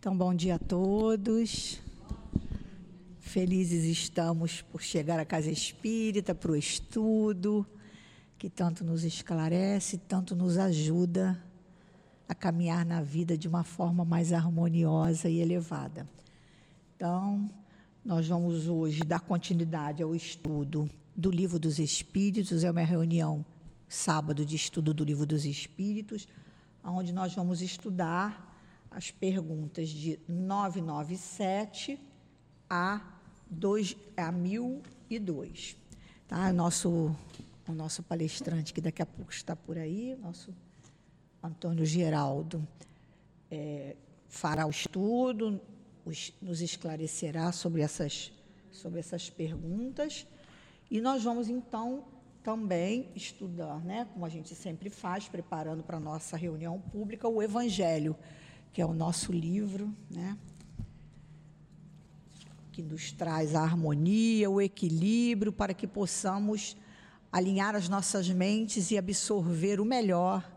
Então, bom dia a todos. Felizes estamos por chegar à Casa Espírita, para o estudo, que tanto nos esclarece, tanto nos ajuda a caminhar na vida de uma forma mais harmoniosa e elevada. Então, nós vamos hoje dar continuidade ao estudo do Livro dos Espíritos, é uma reunião sábado de estudo do Livro dos Espíritos, onde nós vamos estudar as perguntas de 997 a, 2, a 1002. Tá? Nosso, o nosso palestrante, que daqui a pouco está por aí, nosso Antônio Geraldo, é, fará o estudo, os, nos esclarecerá sobre essas, sobre essas perguntas. E nós vamos, então, também estudar, né, como a gente sempre faz, preparando para a nossa reunião pública, o Evangelho que é o nosso livro, né? que nos traz a harmonia, o equilíbrio, para que possamos alinhar as nossas mentes e absorver o melhor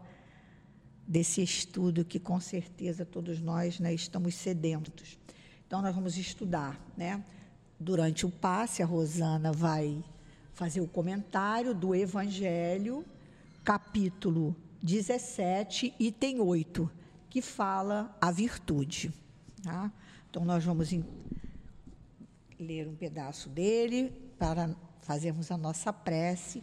desse estudo que com certeza todos nós né, estamos sedentos. Então nós vamos estudar, né? Durante o passe, a Rosana vai fazer o comentário do Evangelho, capítulo 17, item 8 que fala a virtude. Tá? Então, nós vamos ler um pedaço dele para fazermos a nossa prece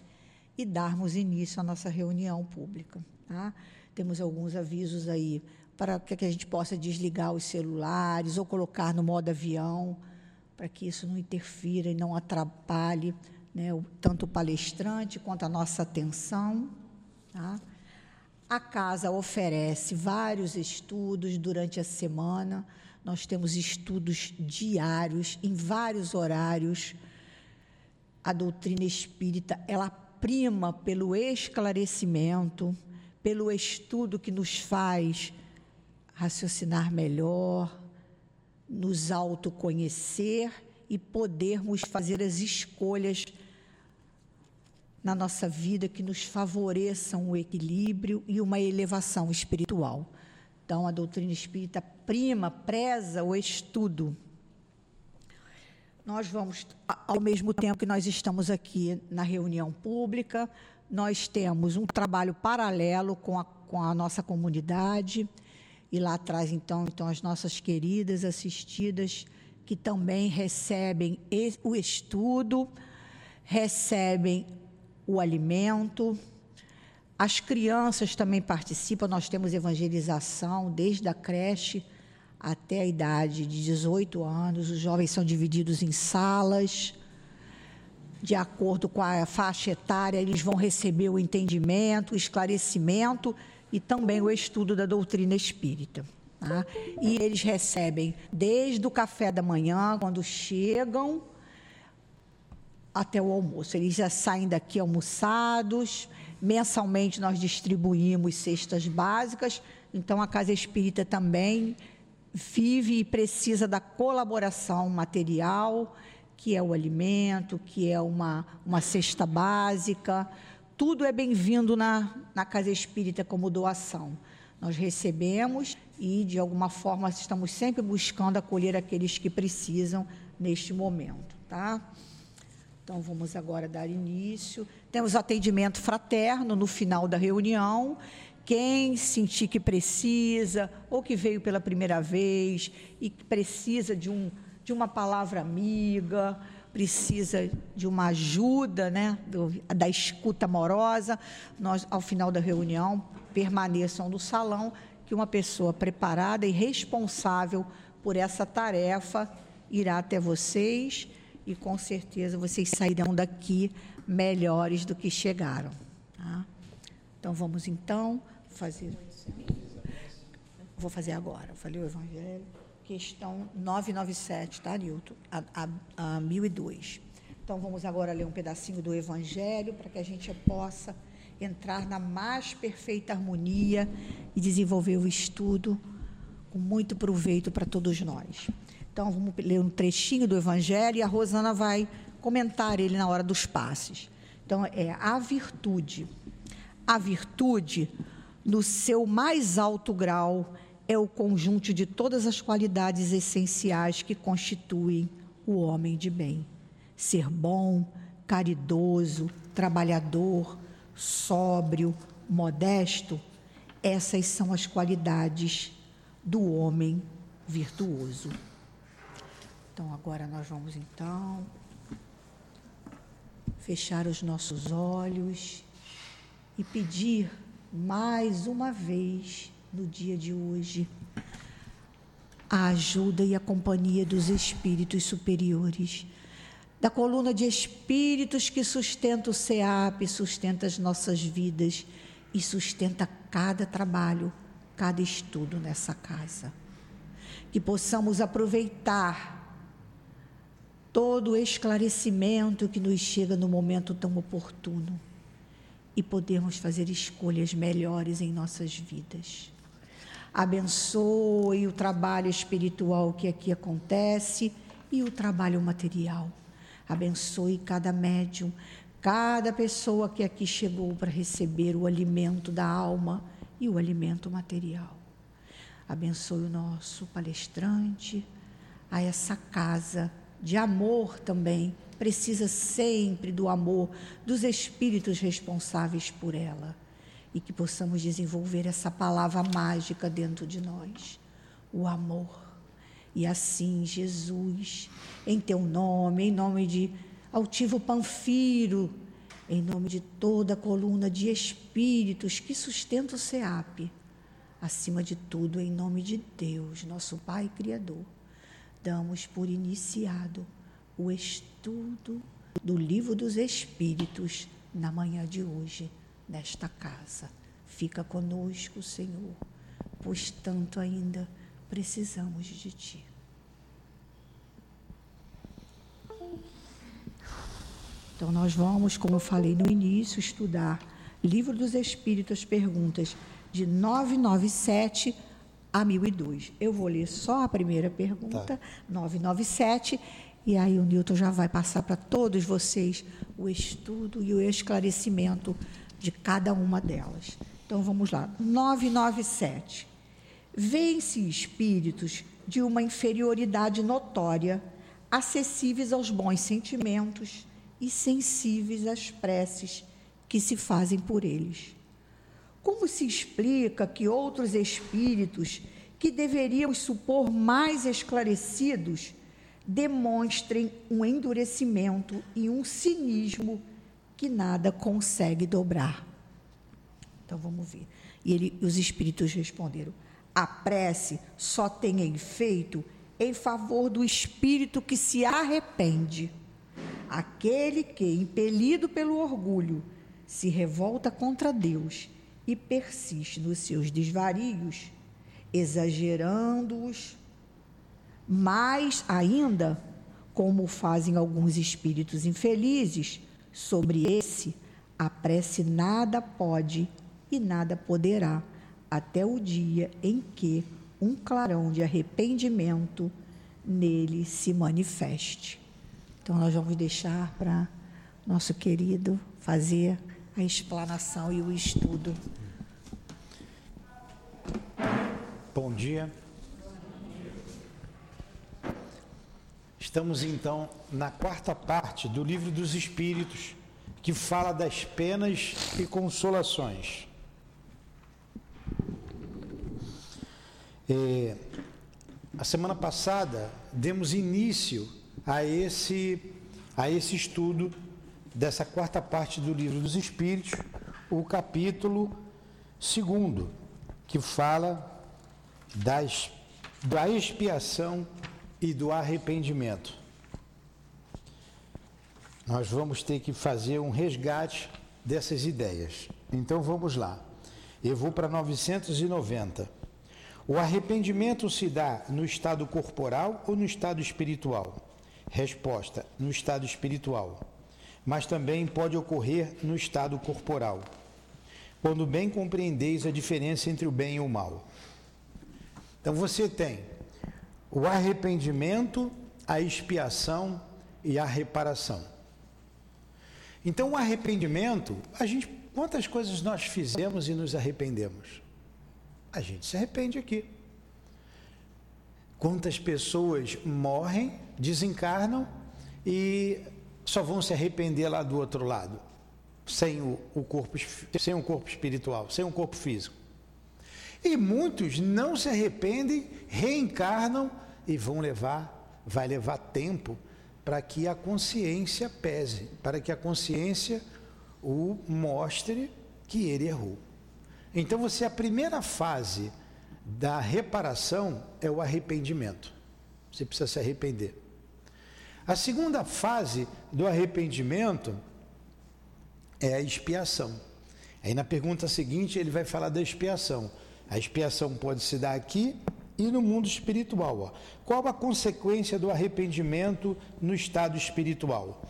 e darmos início à nossa reunião pública. Tá? Temos alguns avisos aí para que a gente possa desligar os celulares ou colocar no modo avião, para que isso não interfira e não atrapalhe né, tanto o palestrante quanto a nossa atenção. Tá? A casa oferece vários estudos durante a semana. Nós temos estudos diários em vários horários. A doutrina espírita, ela prima pelo esclarecimento, pelo estudo que nos faz raciocinar melhor, nos autoconhecer e podermos fazer as escolhas na nossa vida que nos favoreçam o equilíbrio e uma elevação espiritual. Então, a doutrina espírita prima, preza o estudo. Nós vamos, ao mesmo tempo que nós estamos aqui na reunião pública, nós temos um trabalho paralelo com a, com a nossa comunidade, e lá atrás, então, então, as nossas queridas assistidas, que também recebem o estudo, recebem o alimento. As crianças também participam, nós temos evangelização desde a creche até a idade de 18 anos. Os jovens são divididos em salas. De acordo com a faixa etária, eles vão receber o entendimento, o esclarecimento e também o estudo da doutrina espírita. Tá? E eles recebem desde o café da manhã, quando chegam, até o almoço. Eles já saem daqui almoçados. Mensalmente nós distribuímos cestas básicas. Então a Casa Espírita também vive e precisa da colaboração material, que é o alimento, que é uma, uma cesta básica. Tudo é bem-vindo na, na Casa Espírita como doação. Nós recebemos e, de alguma forma, estamos sempre buscando acolher aqueles que precisam neste momento. Tá? Então, vamos agora dar início. Temos atendimento fraterno no final da reunião. Quem sentir que precisa, ou que veio pela primeira vez e precisa de, um, de uma palavra amiga, precisa de uma ajuda, né, do, da escuta amorosa, nós, ao final da reunião, permaneçam no salão, que uma pessoa preparada e responsável por essa tarefa irá até vocês e com certeza vocês sairão daqui melhores do que chegaram. Tá? Então vamos então fazer. Vou fazer agora. Falei o Evangelho. Questão 997, tá, Nilton? A, a, a 1002. Então vamos agora ler um pedacinho do Evangelho para que a gente possa entrar na mais perfeita harmonia e desenvolver o estudo com muito proveito para todos nós. Então, vamos ler um trechinho do Evangelho e a Rosana vai comentar ele na hora dos passes. Então, é a virtude. A virtude, no seu mais alto grau, é o conjunto de todas as qualidades essenciais que constituem o homem de bem. Ser bom, caridoso, trabalhador, sóbrio, modesto, essas são as qualidades do homem virtuoso. Então agora nós vamos então fechar os nossos olhos e pedir mais uma vez no dia de hoje a ajuda e a companhia dos espíritos superiores, da coluna de espíritos que sustenta o SEAP, sustenta as nossas vidas e sustenta cada trabalho, cada estudo nessa casa. Que possamos aproveitar todo o esclarecimento que nos chega no momento tão oportuno e podermos fazer escolhas melhores em nossas vidas. Abençoe o trabalho espiritual que aqui acontece e o trabalho material. Abençoe cada médium, cada pessoa que aqui chegou para receber o alimento da alma e o alimento material. Abençoe o nosso palestrante, a essa casa de amor também. Precisa sempre do amor dos espíritos responsáveis por ela. E que possamos desenvolver essa palavra mágica dentro de nós: o amor. E assim, Jesus, em teu nome, em nome de Altivo Panfiro, em nome de toda a coluna de espíritos que sustenta o SEAP, acima de tudo, em nome de Deus, nosso Pai Criador damos por iniciado o estudo do Livro dos Espíritos na manhã de hoje, nesta casa. Fica conosco, Senhor, pois tanto ainda precisamos de Ti. Então, nós vamos, como eu falei no início, estudar Livro dos Espíritos, perguntas de 997 a 1002. Eu vou ler só a primeira pergunta, tá. 997, e aí o Newton já vai passar para todos vocês o estudo e o esclarecimento de cada uma delas. Então vamos lá. 997. Vêem-se espíritos de uma inferioridade notória, acessíveis aos bons sentimentos e sensíveis às preces que se fazem por eles como se explica que outros espíritos, que deveríamos supor mais esclarecidos, demonstrem um endurecimento e um cinismo que nada consegue dobrar? Então vamos ver. E ele, os espíritos responderam: a prece só tem efeito em favor do espírito que se arrepende. Aquele que, impelido pelo orgulho, se revolta contra Deus e persiste nos seus desvarios, exagerando-os, mais ainda, como fazem alguns espíritos infelizes, sobre esse a prece nada pode e nada poderá, até o dia em que um clarão de arrependimento nele se manifeste. Então, nós vamos deixar para nosso querido fazer a explanação e o estudo. Bom dia. Estamos então na quarta parte do Livro dos Espíritos, que fala das penas e consolações. É, a semana passada demos início a esse, a esse estudo dessa quarta parte do Livro dos Espíritos, o capítulo segundo, que fala das, da expiação e do arrependimento. Nós vamos ter que fazer um resgate dessas ideias. Então vamos lá. Eu vou para 990. O arrependimento se dá no estado corporal ou no estado espiritual? Resposta: no estado espiritual. Mas também pode ocorrer no estado corporal. Quando bem compreendeis a diferença entre o bem e o mal. Então você tem o arrependimento, a expiação e a reparação. Então o arrependimento, a gente, quantas coisas nós fizemos e nos arrependemos? A gente se arrepende aqui. Quantas pessoas morrem, desencarnam e só vão se arrepender lá do outro lado, sem o, o corpo, sem o corpo espiritual, sem o corpo físico. E muitos não se arrependem, reencarnam e vão levar, vai levar tempo para que a consciência pese, para que a consciência o mostre que ele errou. Então você a primeira fase da reparação é o arrependimento. Você precisa se arrepender. A segunda fase do arrependimento é a expiação. Aí na pergunta seguinte ele vai falar da expiação. A expiação pode se dar aqui e no mundo espiritual. Ó. Qual a consequência do arrependimento no estado espiritual?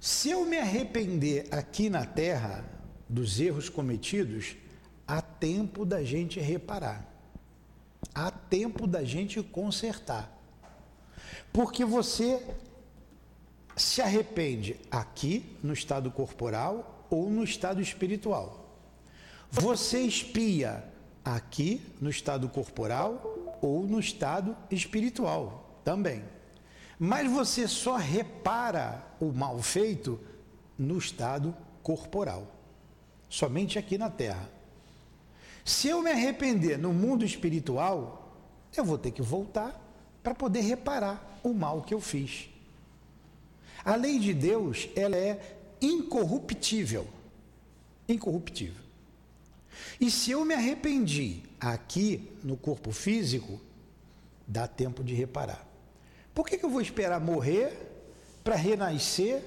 Se eu me arrepender aqui na terra dos erros cometidos, há tempo da gente reparar há tempo da gente consertar. Porque você se arrepende aqui no estado corporal ou no estado espiritual. Você espia aqui no estado corporal ou no estado espiritual também. Mas você só repara o mal feito no estado corporal, somente aqui na Terra. Se eu me arrepender no mundo espiritual, eu vou ter que voltar para poder reparar o mal que eu fiz. A lei de Deus, ela é incorruptível. Incorruptível. E se eu me arrependi aqui no corpo físico, dá tempo de reparar. Por que, que eu vou esperar morrer para renascer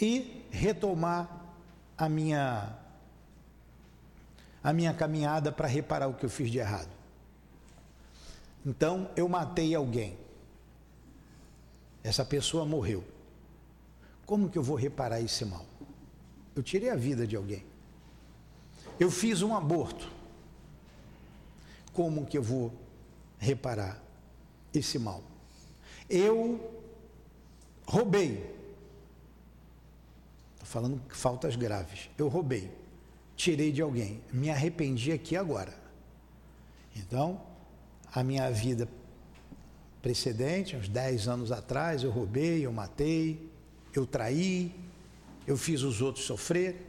e retomar a minha a minha caminhada para reparar o que eu fiz de errado. Então, eu matei alguém. Essa pessoa morreu. Como que eu vou reparar esse mal? Eu tirei a vida de alguém. Eu fiz um aborto. Como que eu vou reparar esse mal? Eu roubei. Estou falando faltas graves. Eu roubei tirei de alguém. Me arrependi aqui agora. Então, a minha vida precedente, uns 10 anos atrás, eu roubei, eu matei, eu traí, eu fiz os outros sofrer.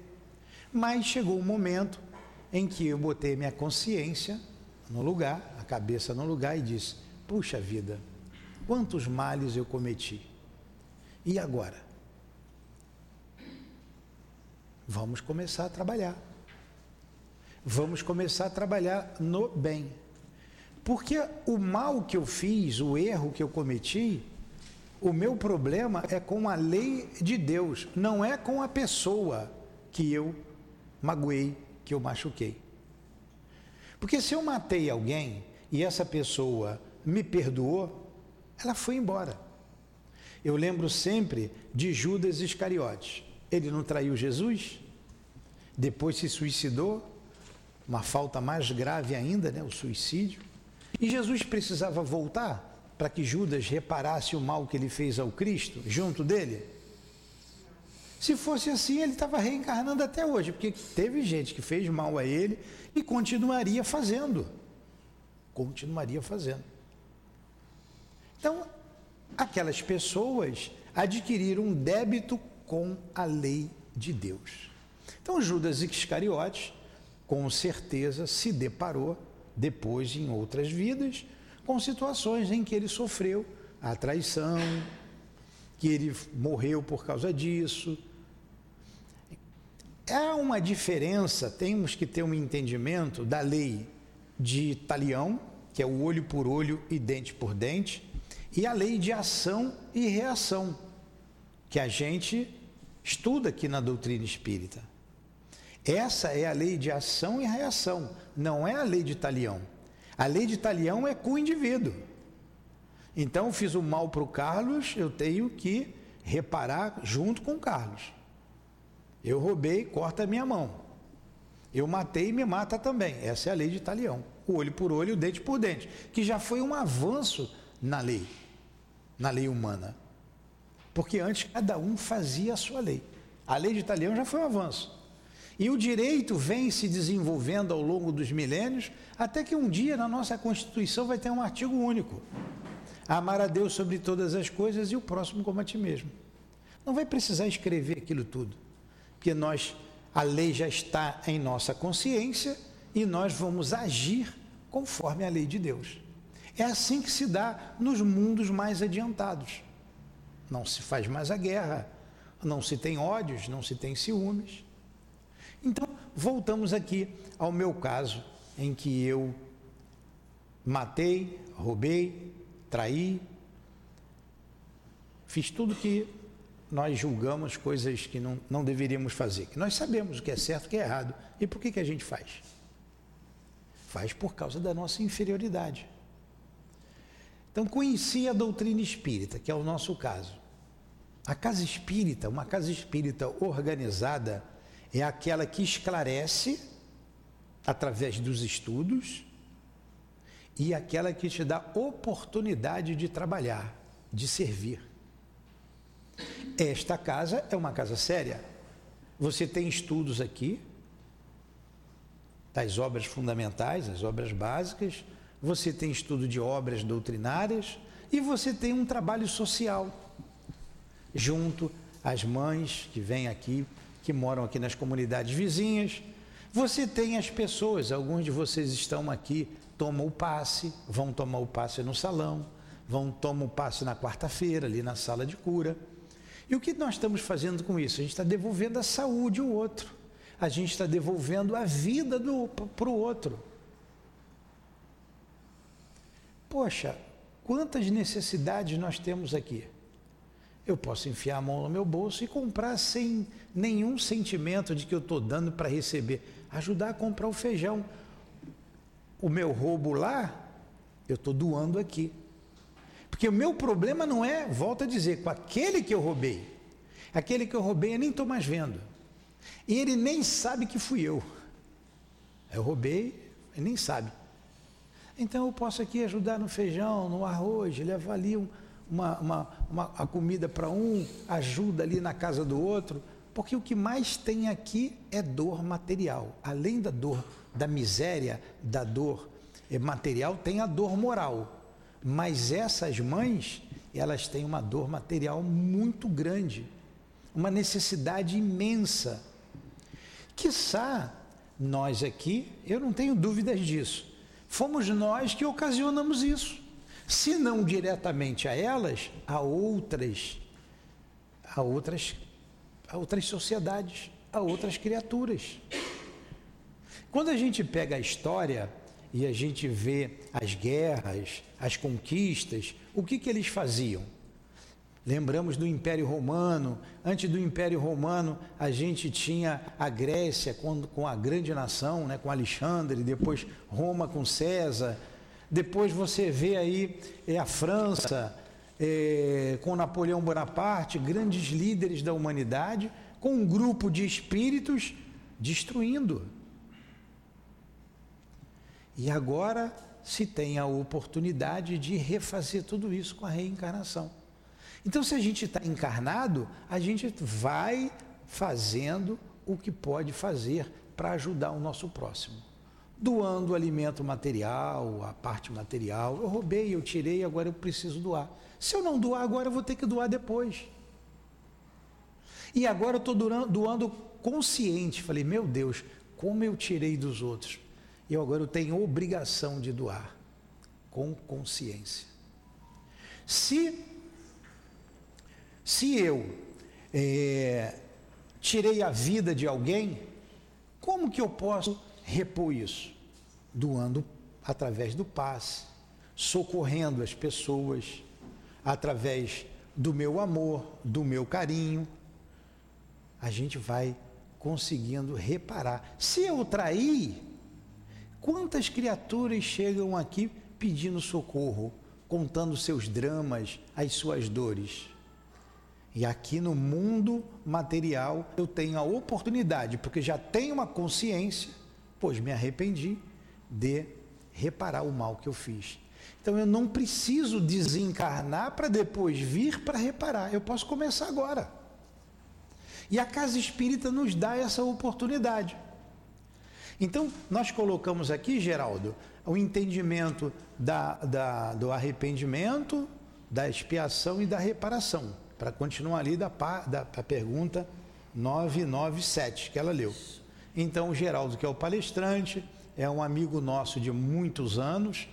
Mas chegou um momento em que eu botei minha consciência no lugar, a cabeça no lugar e disse: Puxa vida, quantos males eu cometi. E agora? Vamos começar a trabalhar vamos começar a trabalhar no bem. Porque o mal que eu fiz, o erro que eu cometi, o meu problema é com a lei de Deus, não é com a pessoa que eu magoei, que eu machuquei. Porque se eu matei alguém e essa pessoa me perdoou, ela foi embora. Eu lembro sempre de Judas Iscariotes. Ele não traiu Jesus? Depois se suicidou? uma falta mais grave ainda, né, o suicídio. E Jesus precisava voltar para que Judas reparasse o mal que ele fez ao Cristo junto dele? Se fosse assim, ele estava reencarnando até hoje, porque teve gente que fez mal a ele e continuaria fazendo. Continuaria fazendo. Então, aquelas pessoas adquiriram um débito com a lei de Deus. Então, Judas Iscariotes com certeza se deparou depois em outras vidas com situações em que ele sofreu a traição, que ele morreu por causa disso. Há uma diferença, temos que ter um entendimento da lei de Talião, que é o olho por olho e dente por dente, e a lei de ação e reação, que a gente estuda aqui na doutrina espírita. Essa é a lei de ação e reação, não é a lei de talião. A lei de talião é com o indivíduo. Então, fiz o mal para o Carlos, eu tenho que reparar junto com o Carlos. Eu roubei, corta a minha mão. Eu matei, me mata também. Essa é a lei de talião. O olho por olho, o dente por dente. Que já foi um avanço na lei, na lei humana. Porque antes cada um fazia a sua lei. A lei de talião já foi um avanço. E o direito vem se desenvolvendo ao longo dos milênios, até que um dia na nossa Constituição vai ter um artigo único. amar a Deus sobre todas as coisas e o próximo como a ti mesmo. Não vai precisar escrever aquilo tudo, porque nós, a lei já está em nossa consciência e nós vamos agir conforme a lei de Deus. É assim que se dá nos mundos mais adiantados. Não se faz mais a guerra, não se tem ódios, não se tem ciúmes. Então, voltamos aqui ao meu caso, em que eu matei, roubei, traí, fiz tudo que nós julgamos coisas que não, não deveríamos fazer, que nós sabemos o que é certo e o que é errado. E por que, que a gente faz? Faz por causa da nossa inferioridade. Então, conheci a doutrina espírita, que é o nosso caso. A casa espírita, uma casa espírita organizada, é aquela que esclarece através dos estudos e aquela que te dá oportunidade de trabalhar, de servir. Esta casa é uma casa séria. Você tem estudos aqui das obras fundamentais, as obras básicas, você tem estudo de obras doutrinárias e você tem um trabalho social junto às mães que vêm aqui, que moram aqui nas comunidades vizinhas. Você tem as pessoas, alguns de vocês estão aqui, tomam o passe, vão tomar o passe no salão, vão tomar o passe na quarta-feira, ali na sala de cura. E o que nós estamos fazendo com isso? A gente está devolvendo a saúde ao outro. A gente está devolvendo a vida para o outro. Poxa, quantas necessidades nós temos aqui? Eu posso enfiar a mão no meu bolso e comprar sem nenhum sentimento de que eu estou dando para receber. Ajudar a comprar o feijão. O meu roubo lá, eu estou doando aqui. Porque o meu problema não é, volto a dizer, com aquele que eu roubei. Aquele que eu roubei eu nem estou mais vendo. E ele nem sabe que fui eu. Eu roubei, ele nem sabe. Então eu posso aqui ajudar no feijão, no arroz, levar ali um, uma, uma, uma, a comida para um, ajuda ali na casa do outro, porque o que mais tem aqui é dor material. Além da dor da miséria, da dor eh, material, tem a dor moral. Mas essas mães, elas têm uma dor material muito grande, uma necessidade imensa. Quiçá nós aqui, eu não tenho dúvidas disso, fomos nós que ocasionamos isso. Se não diretamente a elas, a outras, a outras, a outras sociedades, a outras criaturas. Quando a gente pega a história e a gente vê as guerras, as conquistas, o que, que eles faziam? Lembramos do Império Romano. Antes do Império Romano, a gente tinha a Grécia com, com a grande nação, né, com Alexandre, depois Roma com César. Depois você vê aí é, a França é, com Napoleão Bonaparte, grandes líderes da humanidade, com um grupo de espíritos destruindo e agora se tem a oportunidade de refazer tudo isso com a reencarnação. Então, se a gente está encarnado, a gente vai fazendo o que pode fazer para ajudar o nosso próximo. Doando alimento material, a parte material. Eu roubei, eu tirei, agora eu preciso doar. Se eu não doar agora, eu vou ter que doar depois. E agora eu estou doando consciente. Falei, meu Deus, como eu tirei dos outros e agora eu tenho obrigação de doar com consciência. Se, se eu é, tirei a vida de alguém, como que eu posso repor isso? Doando através do passe, socorrendo as pessoas, através do meu amor, do meu carinho. A gente vai conseguindo reparar. Se eu trair, Quantas criaturas chegam aqui pedindo socorro, contando seus dramas, as suas dores? E aqui no mundo material eu tenho a oportunidade, porque já tenho uma consciência, pois me arrependi, de reparar o mal que eu fiz. Então eu não preciso desencarnar para depois vir para reparar. Eu posso começar agora. E a casa espírita nos dá essa oportunidade. Então, nós colocamos aqui, Geraldo, o entendimento da, da, do arrependimento, da expiação e da reparação, para continuar ali da, da, da pergunta 997 que ela leu. Então, o Geraldo, que é o palestrante, é um amigo nosso de muitos anos,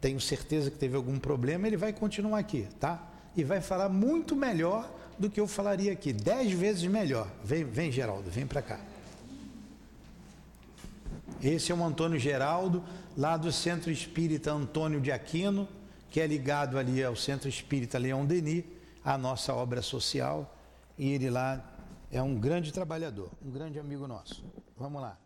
tenho certeza que teve algum problema, ele vai continuar aqui, tá? E vai falar muito melhor do que eu falaria aqui, dez vezes melhor. Vem, vem Geraldo, vem para cá. Esse é o Antônio Geraldo, lá do Centro Espírita Antônio de Aquino, que é ligado ali ao Centro Espírita Leão Denis, a nossa obra social, e ele lá é um grande trabalhador, um grande amigo nosso. Vamos lá.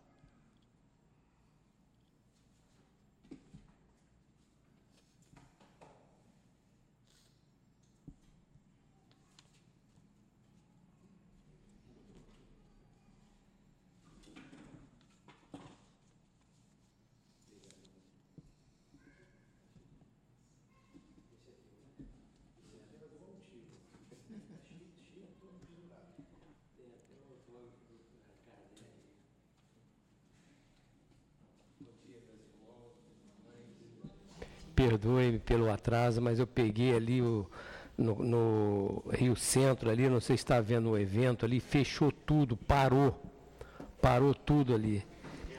Perdoe-me pelo atraso, mas eu peguei ali o, no, no, Rio Centro, ali, não sei se está vendo o evento ali, fechou tudo, parou. Parou tudo ali.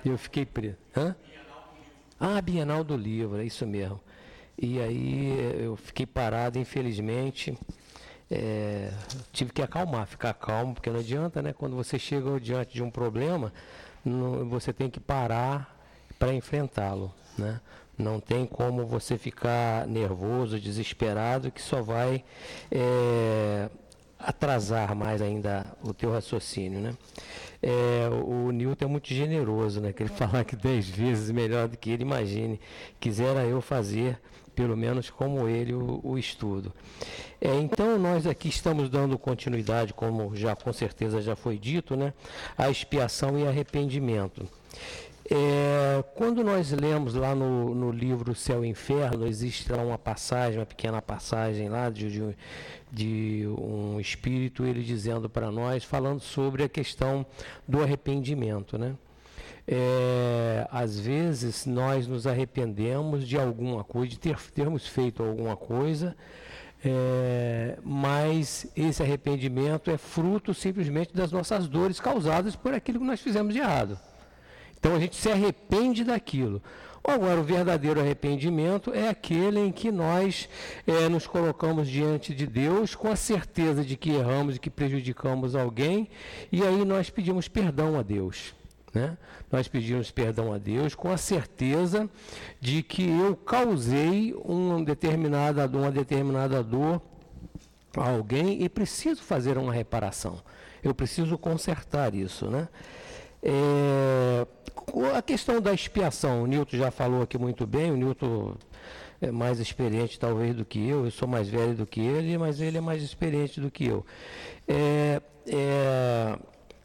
Eu fiquei preso. Hã? Ah, Bienal do Livro, é isso mesmo. E aí eu fiquei parado, infelizmente. É, tive que acalmar, ficar calmo, porque não adianta, né? Quando você chega diante de um problema, não, você tem que parar para enfrentá-lo, né? Não tem como você ficar nervoso, desesperado, que só vai é, atrasar mais ainda o teu raciocínio, né? É, o Newton é muito generoso, né? Que ele fala que dez vezes melhor do que ele, imagine. Quisera eu fazer, pelo menos como ele, o, o estudo. É, então nós aqui estamos dando continuidade, como já com certeza já foi dito, né? A expiação e arrependimento. É, quando nós lemos lá no, no, livro Céu e Inferno, existe lá uma passagem, uma pequena passagem lá de, de, de um espírito, ele dizendo para nós, falando sobre a questão do arrependimento, né? É, às vezes nós nos arrependemos de alguma coisa, de ter, termos feito alguma coisa, é, mas esse arrependimento é fruto simplesmente das nossas dores causadas por aquilo que nós fizemos de errado. Então a gente se arrepende daquilo. Agora, o verdadeiro arrependimento é aquele em que nós é, nos colocamos diante de Deus com a certeza de que erramos e que prejudicamos alguém, e aí nós pedimos perdão a Deus. Né? Nós pedimos perdão a Deus com a certeza de que eu causei uma determinada, uma determinada dor a alguém e preciso fazer uma reparação. Eu preciso consertar isso. Né? É, a questão da expiação, o Nilton já falou aqui muito bem, o Nilton é mais experiente talvez do que eu, eu sou mais velho do que ele, mas ele é mais experiente do que eu. É, é,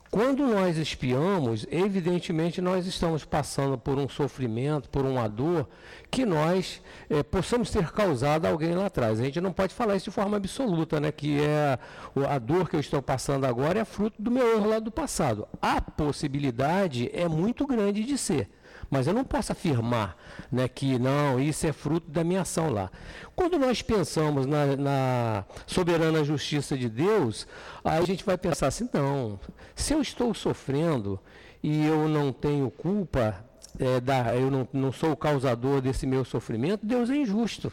quando nós espiamos, evidentemente nós estamos passando por um sofrimento, por uma dor que nós é, possamos ter causado a alguém lá atrás. A gente não pode falar isso de forma absoluta, né? Que é a dor que eu estou passando agora é fruto do meu erro lá do passado. A possibilidade é muito grande de ser. Mas eu não posso afirmar né, que não, isso é fruto da minha ação lá. Quando nós pensamos na, na soberana justiça de Deus, aí a gente vai pensar assim, não, se eu estou sofrendo e eu não tenho culpa, é, da, eu não, não sou o causador desse meu sofrimento, Deus é injusto.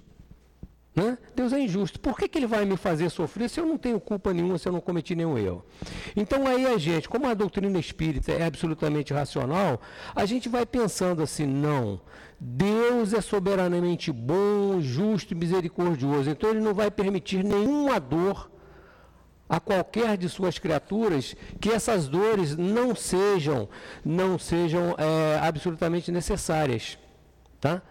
Né? Deus é injusto. Por que, que ele vai me fazer sofrer se eu não tenho culpa nenhuma, se eu não cometi nenhum erro? Então aí a gente, como a doutrina espírita é absolutamente racional, a gente vai pensando assim, não, Deus é soberanamente bom, justo e misericordioso. Então ele não vai permitir nenhuma dor a qualquer de suas criaturas que essas dores não sejam, não sejam é, absolutamente necessárias. Tá?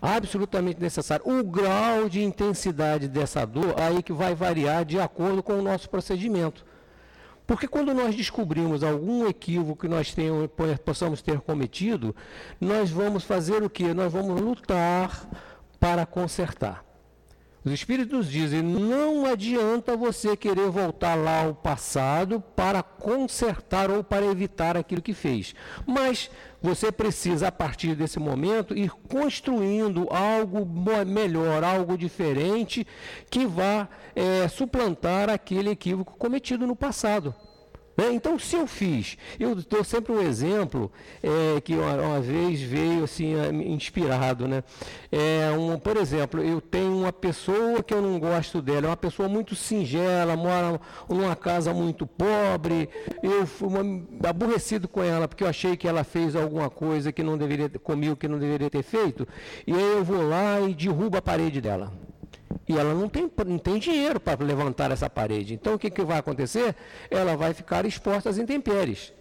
Absolutamente necessário. O grau de intensidade dessa dor aí que vai variar de acordo com o nosso procedimento. Porque quando nós descobrimos algum equívoco que nós tenhamos, possamos ter cometido, nós vamos fazer o que? Nós vamos lutar para consertar. Os Espíritos dizem: não adianta você querer voltar lá ao passado para consertar ou para evitar aquilo que fez. Mas você precisa, a partir desse momento, ir construindo algo melhor, algo diferente, que vá é, suplantar aquele equívoco cometido no passado. Né? Então, se eu fiz, eu dou sempre um exemplo é, que uma, uma, vez veio assim, inspirado. Né? É, um, por exemplo, eu tenho uma pessoa que eu não gosto dela, é uma pessoa muito singela, mora numa casa muito pobre, eu fui uma, aborrecido com ela, porque eu achei que ela fez alguma coisa que não deveria, comigo que não deveria ter feito, e aí eu vou lá e derrubo a parede dela. E ela não tem, não tem dinheiro para levantar essa parede. Então o que, que vai acontecer? Ela vai ficar exposta às intempéries.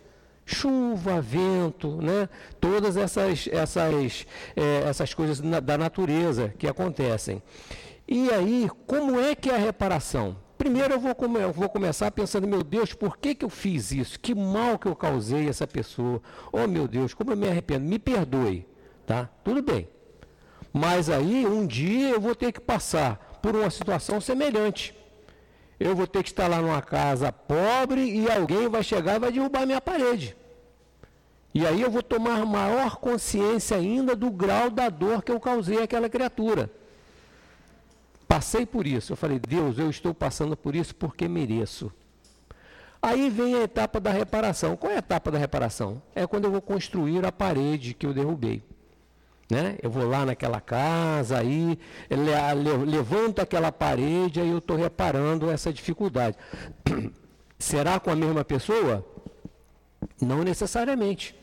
Chuva, vento, né? todas essas, essas, é, essas coisas da natureza que acontecem. E aí, como é que é a reparação? Primeiro eu vou, come, eu vou começar pensando, meu Deus, por que, que eu fiz isso? Que mal que eu causei essa pessoa? Oh meu Deus, como eu me arrependo? Me perdoe. Tá? Tudo bem. Mas aí um dia eu vou ter que passar por uma situação semelhante. Eu vou ter que estar lá numa casa pobre e alguém vai chegar e vai derrubar minha parede. E aí eu vou tomar maior consciência ainda do grau da dor que eu causei àquela criatura. Passei por isso. Eu falei, Deus, eu estou passando por isso porque mereço. Aí vem a etapa da reparação. Qual é a etapa da reparação? É quando eu vou construir a parede que eu derrubei. Né? Eu vou lá naquela casa, aí levanto aquela parede, aí eu estou reparando essa dificuldade. Será com a mesma pessoa? Não necessariamente.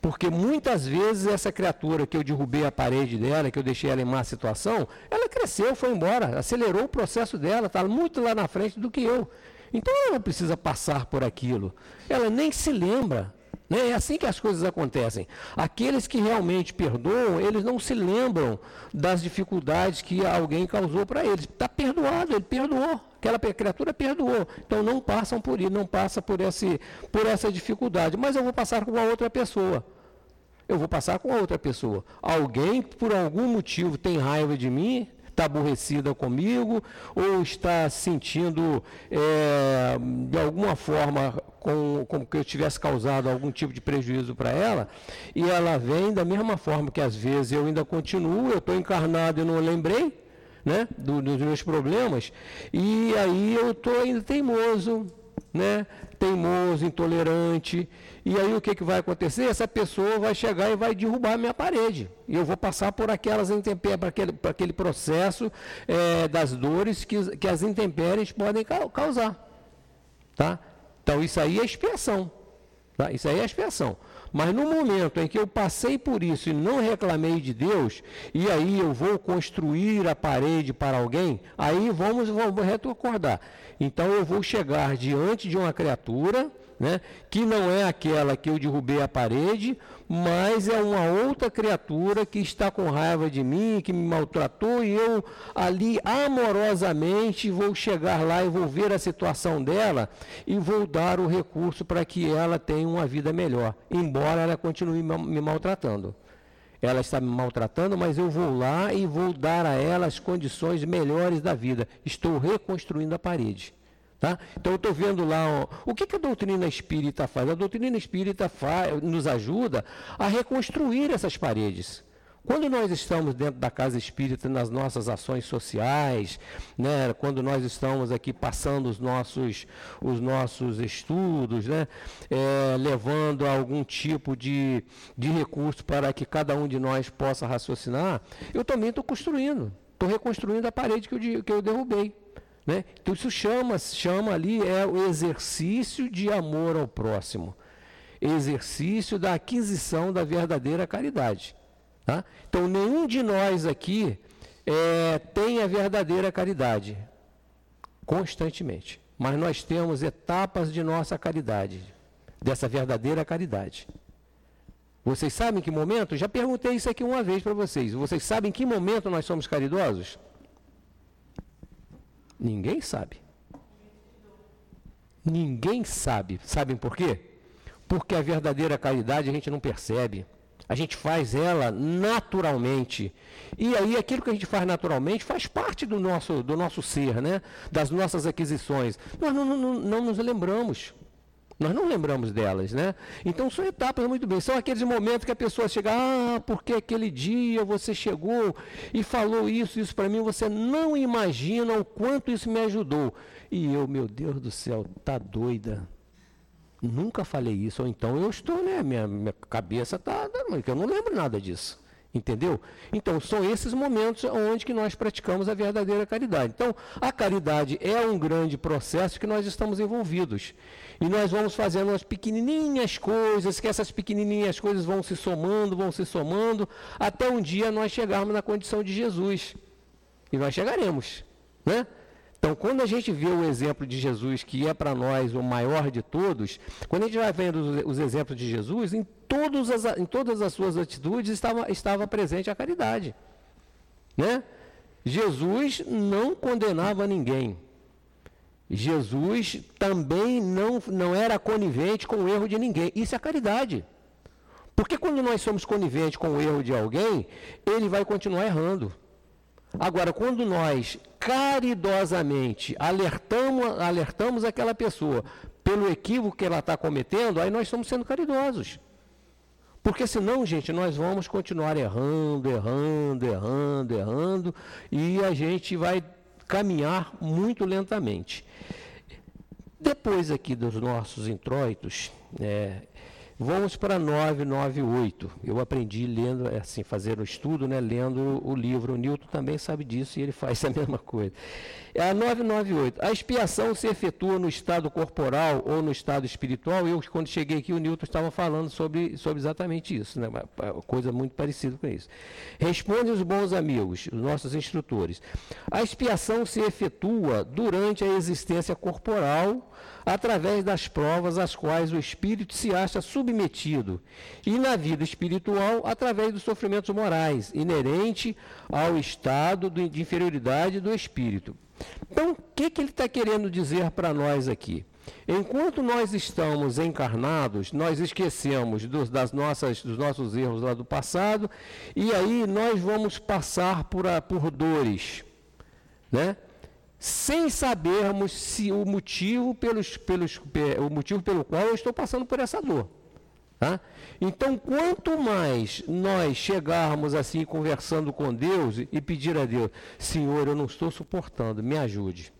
Porque muitas vezes essa criatura que eu derrubei a parede dela, que eu deixei ela em má situação, ela cresceu, foi embora, acelerou o processo dela, está muito lá na frente do que eu. Então ela não precisa passar por aquilo. Ela nem se lembra né? É assim que as coisas acontecem. Aqueles que realmente perdoam, eles não se lembram das dificuldades que alguém causou para eles. Está perdoado, ele perdoou. Aquela criatura perdoou. Então não passam por isso, não passa por, esse, por essa dificuldade. Mas eu vou passar com uma outra pessoa. Eu vou passar com outra pessoa. Alguém, por algum motivo, tem raiva de mim, está aborrecida comigo ou está sentindo é, de alguma forma com, como que eu tivesse causado algum tipo de prejuízo para ela, e ela vem da mesma forma que às vezes eu ainda continuo, eu estou encarnado e não lembrei né, do, dos meus problemas, e aí eu estou ainda teimoso, né, teimoso, intolerante, e aí o que, que vai acontecer? Essa pessoa vai chegar e vai derrubar a minha parede. E eu vou passar por aquelas intempéries, para aquele, aquele processo é, das dores que, que as intempéries podem causar. Tá? Então isso aí é expiação. Tá? Isso aí é expiação. Mas no momento em que eu passei por isso e não reclamei de Deus, e aí eu vou construir a parede para alguém, aí vamos, vamos retrocordar. Então eu vou chegar diante de uma criatura né? que não é aquela que eu derrubei a parede, mas é uma outra criatura que está com raiva de mim, que me maltratou, e eu ali amorosamente vou chegar lá e vou ver a situação dela e vou dar o recurso para que ela tenha uma vida melhor, embora ela continue me maltratando. Ela está me maltratando, mas eu vou lá e vou dar a ela as condições melhores da vida. Estou reconstruindo a parede. Tá? Então eu estou vendo lá ó, o que, que, a doutrina espírita faz. A doutrina espírita faz, nos ajuda a reconstruir essas paredes. Quando nós estamos dentro da casa espírita nas nossas ações sociais, né, quando nós estamos aqui passando os nossos, os nossos estudos, né, é, levando algum tipo de, de recurso para que cada um de nós possa raciocinar, eu também estou construindo, estou reconstruindo a parede que eu, que eu derrubei. Né? Então isso chama, chama ali é o exercício de amor ao próximo, exercício da aquisição da verdadeira caridade. Tá? Então nenhum de nós aqui é, tem a verdadeira caridade constantemente, mas nós temos etapas de nossa caridade, dessa verdadeira caridade. Vocês sabem em que momento? Já perguntei isso aqui uma vez para vocês. Vocês sabem em que momento nós somos caridosos? Ninguém sabe. Ninguém sabe. Sabem por quê? Porque a verdadeira caridade a gente não percebe. A gente faz ela naturalmente. E aí aquilo que a gente faz naturalmente faz parte do nosso, do nosso ser, né? das nossas aquisições. Nós não, não, não nos lembramos. Nós não lembramos delas, né? Então são etapas muito bem. São aqueles momentos que a pessoa chega, ah, porque aquele dia você chegou e falou isso, isso para mim, você não imagina o quanto isso me ajudou. E eu, meu Deus do céu, tá doida. Nunca falei isso, ou então eu estou, né? Minha, minha cabeça tá, eu não lembro nada disso. Entendeu? Então, são esses momentos onde que nós praticamos a verdadeira caridade. Então, a caridade é um grande processo que nós estamos envolvidos. E nós vamos fazendo as pequenininhas coisas, que essas pequenininhas coisas vão se somando, vão se somando, até um dia nós chegarmos na condição de Jesus. E nós chegaremos, né? Então, quando a gente vê o exemplo de Jesus, que é para nós o maior de todos, quando a gente vai vendo os, os exemplos de Jesus, em, todos as, em todas as suas atitudes estava, estava presente a caridade. Né? Jesus não condenava ninguém. Jesus também não, não era conivente com o erro de ninguém. Isso é caridade. Porque quando nós somos coniventes com o erro de alguém, ele vai continuar errando. Agora, quando nós caridosamente alertamos, alertamos aquela pessoa pelo equívoco que ela está cometendo, aí nós estamos sendo caridosos. Porque senão, gente, nós vamos continuar errando, errando, errando, errando, e a gente vai caminhar muito lentamente. Depois aqui dos nossos introitos, é, Vamos para 998. Eu aprendi lendo, é assim, fazer o estudo, né, lendo o livro. O Newton também sabe disso e ele faz a mesma coisa. É a 998. A expiação se efetua no estado corporal ou no estado espiritual. Eu, quando cheguei aqui, o Newton estava falando sobre, sobre exatamente isso, né, uma coisa muito parecida com isso. Responde os bons amigos, os nossos instrutores. A expiação se efetua durante a existência corporal através das provas às quais o espírito se acha submetido, e na vida espiritual, através dos sofrimentos morais, inerente ao estado de inferioridade do espírito. Então, o que, que ele está querendo dizer para nós aqui? Enquanto nós estamos encarnados, nós esquecemos dos, das nossas, dos nossos erros lá do passado, e aí nós vamos passar por, a, por dores, né? sem sabermos se o motivo, pelos, pelos, o motivo pelo qual eu estou passando por essa dor. Tá? Então, quanto mais nós chegarmos assim conversando com Deus e pedir a Deus, Senhor, eu não estou suportando, me ajude.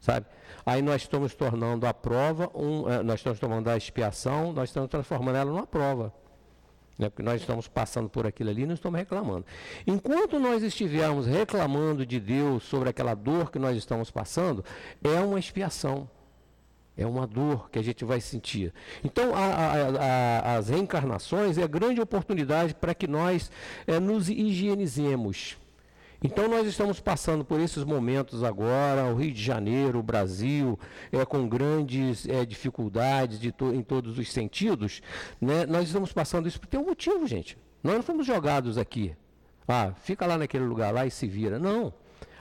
Sabe? Aí nós estamos tornando a prova, um, eh, nós estamos tomando a expiação, nós estamos transformando ela numa prova né, porque nós estamos passando por aquilo ali e não estamos reclamando. Enquanto nós estivermos reclamando de Deus sobre aquela dor que nós estamos passando, é uma expiação. É uma dor que a gente vai sentir. Então, a, a, a, as reencarnações é grande oportunidade para que nós é, nos higienizemos. Então nós estamos passando por esses momentos agora, o Rio de Janeiro, o Brasil, é, com grandes é, dificuldades to, em todos os sentidos. Né? Nós estamos passando isso por ter um motivo, gente. Nós não fomos jogados aqui. Ah, fica lá naquele lugar lá e se vira. Não.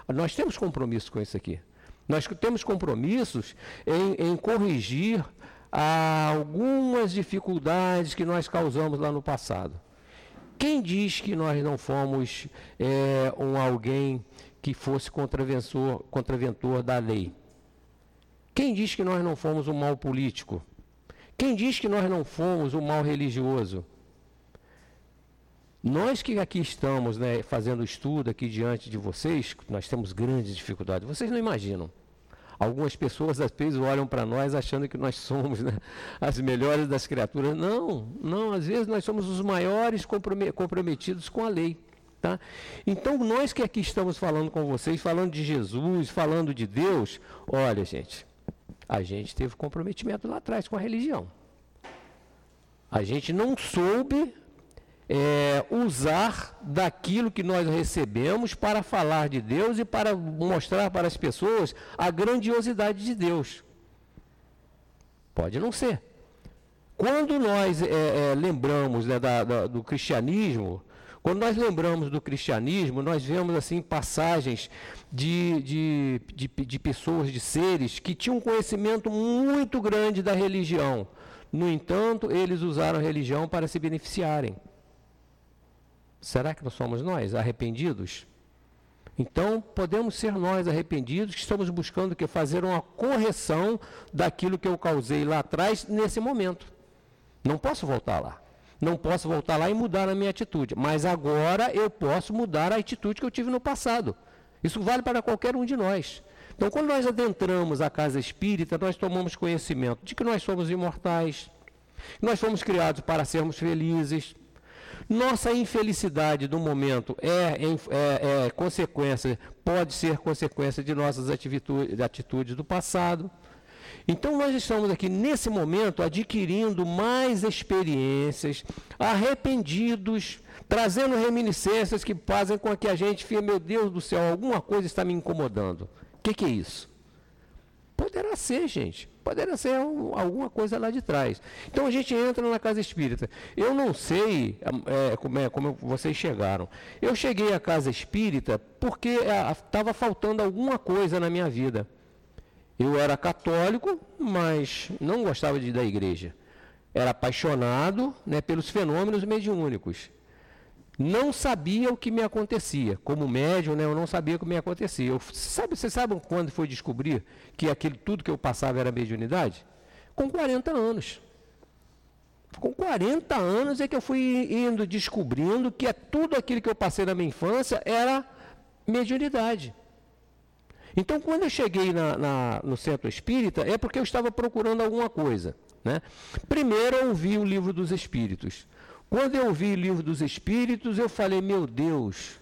Nós temos compromisso com isso aqui. Nós temos compromissos em, em corrigir algumas dificuldades que nós causamos lá no passado. Quem diz que nós não fomos é, um alguém que fosse contraventor, contraventor da lei? Quem diz que nós não fomos um mal político? Quem diz que nós não fomos um mal religioso? Nós que aqui estamos né, fazendo estudo aqui diante de vocês, nós temos grandes dificuldades. Vocês não imaginam. Algumas pessoas às vezes olham para nós achando que nós somos né, as melhores das criaturas. Não, não, às vezes nós somos os maiores comprometidos com a lei. Tá? Então, nós que aqui estamos falando com vocês, falando de Jesus, falando de Deus, olha, gente, a gente teve comprometimento lá atrás com a religião. A gente não soube é, usar daquilo que nós recebemos para falar de Deus e para mostrar para as pessoas a grandiosidade de Deus. Pode não ser. Quando nós é, é, lembramos né, da, da, do cristianismo, quando nós lembramos do cristianismo, nós vemos assim passagens de, de, de, de pessoas, de seres que tinham um conhecimento muito grande da religião. No entanto, eles usaram a religião para se beneficiarem. Será que não somos nós arrependidos? Então, podemos ser nós arrependidos que estamos buscando que fazer uma correção daquilo que eu causei lá atrás nesse momento. Não posso voltar lá. Não posso voltar lá e mudar a minha atitude, mas agora eu posso mudar a atitude que eu tive no passado. Isso vale para qualquer um de nós. Então, quando nós adentramos a casa espírita, nós tomamos conhecimento de que nós somos imortais, nós fomos criados para sermos felizes. Nossa infelicidade do momento é, é, é consequência, pode ser consequência de nossas atitudes, do passado. Então nós estamos aqui nesse momento adquirindo mais experiências, arrependidos, trazendo reminiscências que fazem com que a gente fique, meu Deus do céu, alguma coisa está me incomodando. O que, que é isso? Poderá ser, gente. Poderá ser um, alguma coisa lá de trás. Então a gente entra na casa espírita. Eu não sei é, como, é, como vocês chegaram. Eu cheguei à casa espírita porque estava faltando alguma coisa na minha vida. Eu era católico, mas não gostava de ir da igreja. Era apaixonado né, pelos fenômenos mediúnicos. Não sabia o que me acontecia. Como médium, né, eu não sabia o que me acontecia. Eu, sabe, vocês sabem quando foi descobrir que aquilo tudo que eu passava era mediunidade? Com 40 anos. Com 40 anos é que eu fui indo descobrindo que é tudo aquilo que eu passei na minha infância era mediunidade. Então, quando eu cheguei na, na, no centro espírita, é porque eu estava procurando alguma coisa. Né? Primeiro, eu ouvi o livro dos Espíritos. Quando eu ouvi o livro dos Espíritos, eu falei: meu Deus,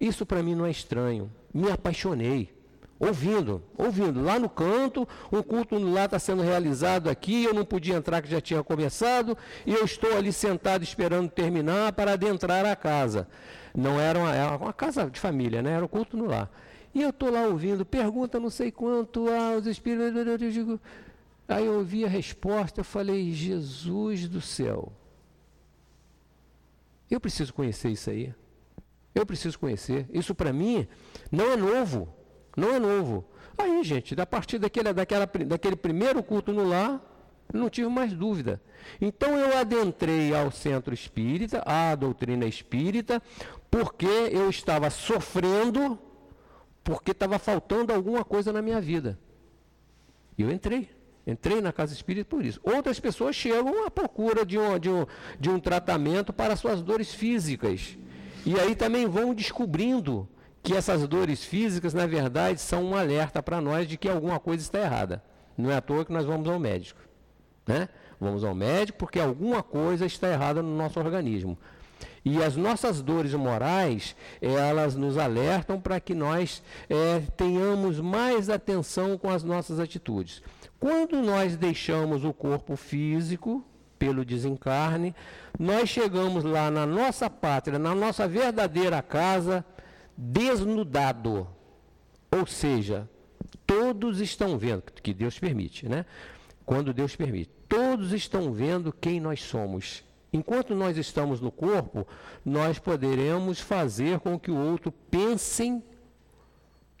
isso para mim não é estranho. Me apaixonei. Ouvindo, ouvindo. Lá no canto, um culto lá está sendo realizado aqui, eu não podia entrar que já tinha começado, e eu estou ali sentado esperando terminar para adentrar a casa. Não era uma, era uma casa de família, né? era um culto no lar. E eu estou lá ouvindo, pergunta não sei quanto aos espíritos. Aí eu ouvi a resposta, eu falei, Jesus do céu. Eu preciso conhecer isso aí. Eu preciso conhecer. Isso para mim não é novo. Não é novo. Aí, gente, a partir daquele, daquela, daquele primeiro culto no lar, não tive mais dúvida. Então eu adentrei ao centro espírita, à doutrina espírita, porque eu estava sofrendo porque estava faltando alguma coisa na minha vida. E eu entrei. Entrei na casa espírita por isso. Outras pessoas chegam à procura de um, de um, de um tratamento para suas dores físicas. E aí também vão descobrindo que essas dores físicas, na verdade, são um alerta para nós de que alguma coisa está errada. Não é à toa que nós vamos ao médico. Né? Vamos ao médico porque alguma coisa está errada no nosso organismo. E as nossas dores morais, elas nos alertam para que nós é, tenhamos mais atenção com as nossas atitudes. Quando nós deixamos o corpo físico pelo desencarne, nós chegamos lá na nossa pátria, na nossa verdadeira casa, desnudado. Ou seja, todos estão vendo, que Deus permite, né? Quando Deus permite, todos estão vendo quem nós somos Enquanto nós estamos no corpo, nós poderemos fazer com que o outro pense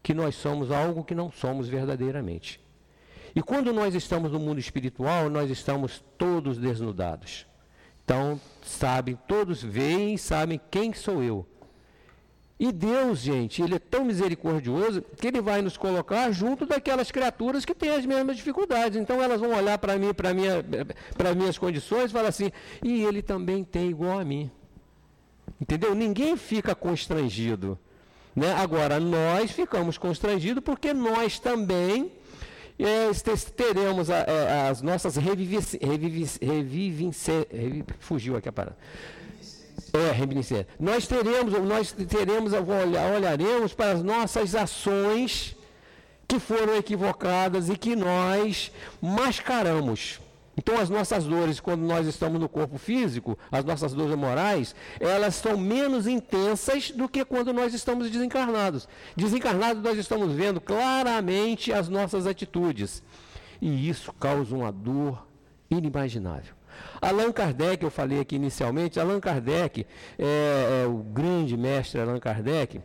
que nós somos algo que não somos verdadeiramente. E quando nós estamos no mundo espiritual, nós estamos todos desnudados. Então, sabem, todos veem e sabem quem sou eu. E Deus, gente, Ele é tão misericordioso que Ele vai nos colocar junto daquelas criaturas que têm as mesmas dificuldades. Então elas vão olhar para mim, para minha, para minhas condições, e falar assim: e Ele também tem igual a mim. Entendeu? Ninguém fica constrangido. Né? Agora, nós ficamos constrangidos porque nós também teremos a, a, é, as nossas revivi, revivi, revivi, revivi, fugiu aqui a parada é, reminiscência. Nós teremos, nós teremos, olharemos para as nossas ações que foram equivocadas e que nós mascaramos. Então, as nossas dores, quando nós estamos no corpo físico, as nossas dores morais, elas são menos intensas do que quando nós estamos desencarnados. Desencarnados, nós estamos vendo claramente as nossas atitudes. E isso causa uma dor inimaginável. Allan Kardec, eu falei aqui inicialmente, Allan Kardec, é, é, o grande mestre Allan Kardec,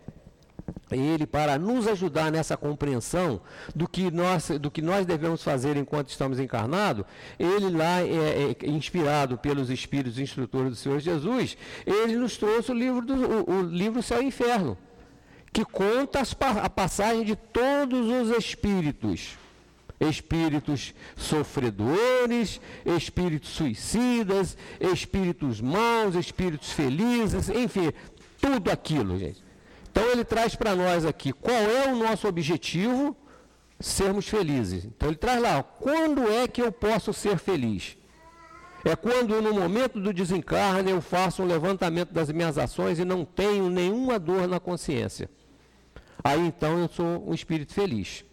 ele para nos ajudar nessa compreensão do que nós, do que nós devemos fazer enquanto estamos encarnados, ele lá, é, é, inspirado pelos Espíritos instrutores do Senhor Jesus, ele nos trouxe o livro, do, o, o livro Céu e Inferno, que conta as, a passagem de todos os espíritos. Espíritos sofredores, espíritos suicidas, espíritos maus, espíritos felizes, enfim, tudo aquilo, gente. Então ele traz para nós aqui qual é o nosso objetivo, sermos felizes. Então ele traz lá, quando é que eu posso ser feliz? É quando no momento do desencarne eu faço um levantamento das minhas ações e não tenho nenhuma dor na consciência. Aí então eu sou um espírito feliz.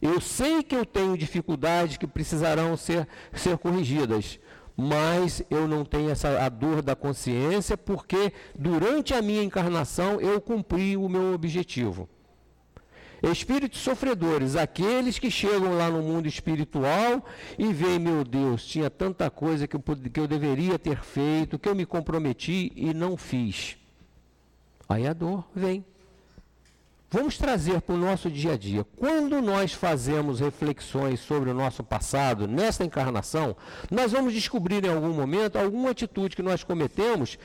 Eu sei que eu tenho dificuldades que precisarão ser, ser corrigidas, mas eu não tenho essa a dor da consciência porque durante a minha encarnação eu cumpri o meu objetivo. Espíritos sofredores, aqueles que chegam lá no mundo espiritual e veem, meu Deus, tinha tanta coisa que eu, que eu deveria ter feito, que eu me comprometi e não fiz. Aí a dor vem. Vamos trazer para o nosso dia a dia. Quando nós fazemos reflexões sobre o nosso passado, nesta encarnação, nós vamos descobrir em algum momento alguma atitude que nós cometemos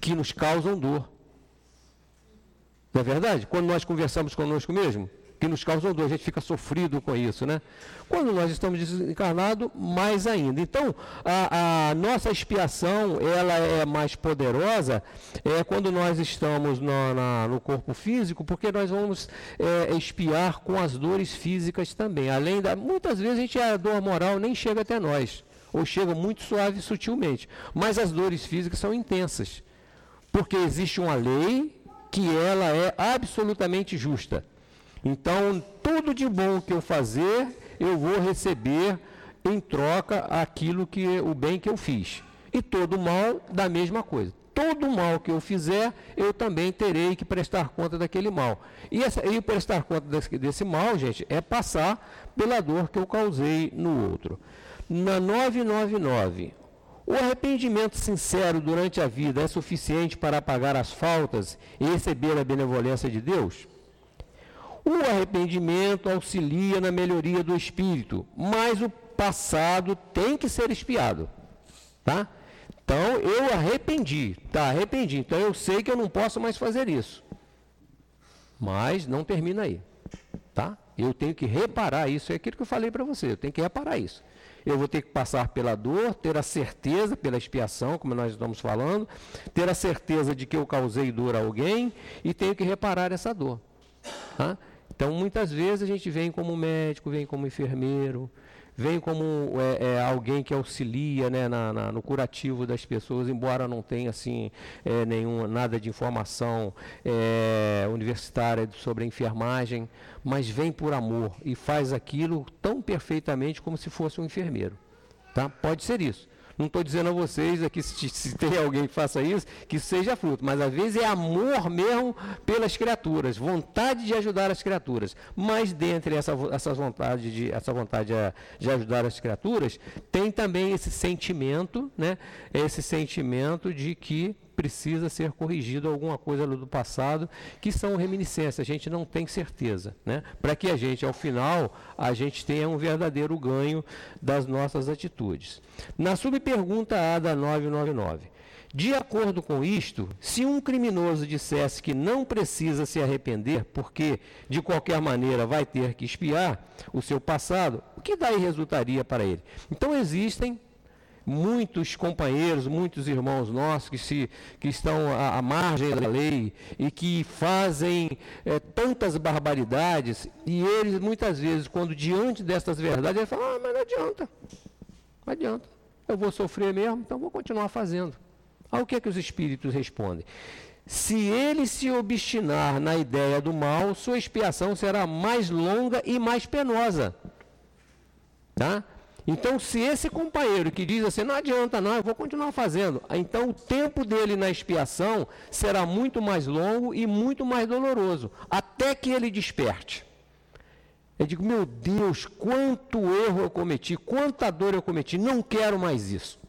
que nos causam dor. Não é verdade? Quando nós conversamos conosco mesmo, que nos causam dor, a gente fica sofrido com isso, né? Quando nós estamos desencarnados, mais ainda. Então, a, a, nossa expiação, ela é mais poderosa é quando nós estamos no, na, no corpo físico, porque nós vamos é, expiar com as dores físicas também. Além da, muitas vezes a gente a dor moral nem chega até nós, ou chega muito suave e sutilmente. Mas as dores físicas são intensas, porque existe uma lei que ela é absolutamente justa. Então, tudo de bom que eu fazer, eu vou receber em troca aquilo que o bem que eu fiz. E todo mal da mesma coisa. Todo mal que eu fizer, eu também terei que prestar conta daquele mal. E, essa, e prestar conta desse, desse mal, gente, é passar pela dor que eu causei no outro. Na 999, o arrependimento sincero durante a vida é suficiente para apagar as faltas e receber a benevolência de Deus? O arrependimento auxilia na melhoria do espírito, mas o passado tem que ser espiado, tá? Então eu arrependi, tá? Arrependi. Então eu sei que eu não posso mais fazer isso. Mas não termina aí, tá? Eu tenho que reparar isso, é aquilo que eu falei para você, eu tenho que reparar isso. Eu vou ter que passar pela dor, ter a certeza pela expiação, como nós estamos falando, ter a certeza de que eu causei dor a alguém e tenho que reparar essa dor. Tá? Então, muitas vezes a gente vem como médico, vem como enfermeiro, vem como é, é, alguém que auxilia né, na, na, no curativo das pessoas, embora não tenha assim é, nenhum, nada de informação é, universitária sobre a enfermagem, mas vem por amor e faz aquilo tão perfeitamente como se fosse um enfermeiro. Tá? Pode ser isso. Não estou dizendo a vocês aqui, se, se, tem alguém que faça isso, que seja fruto, mas às vezes é amor mesmo pelas criaturas, vontade de ajudar as criaturas. Mas dentre essa, essas vontade de, essa vontade de, de ajudar as criaturas, tem também esse sentimento, né? esse sentimento de que precisa ser corrigido alguma coisa do passado, que são reminiscências, a gente não tem certeza, né? Para que a gente, ao final, a gente tenha um verdadeiro ganho das nossas atitudes. Na subpergunta A da 999, de acordo com isto, se um criminoso dissesse que não precisa se arrepender, porque de qualquer maneira vai ter que espiar o seu passado, o que daí resultaria para ele? Então existem muitos companheiros, muitos irmãos nossos que, se, que estão à, à margem da lei e que fazem é, tantas barbaridades, e eles muitas vezes, quando diante dessas verdades, eles falam, ah, mas não adianta, não adianta, eu vou sofrer mesmo, então vou continuar fazendo. Ao que é que os espíritos respondem? Se ele se obstinar na ideia do mal, sua expiação será mais longa e mais penosa. Tá? Então, se esse companheiro que diz assim, não adianta não, eu vou continuar fazendo, então o tempo dele na expiação será muito mais longo e muito mais doloroso, até que ele desperte. Eu digo, meu Deus, quanto erro eu cometi, quanta dor eu cometi, não quero mais isso.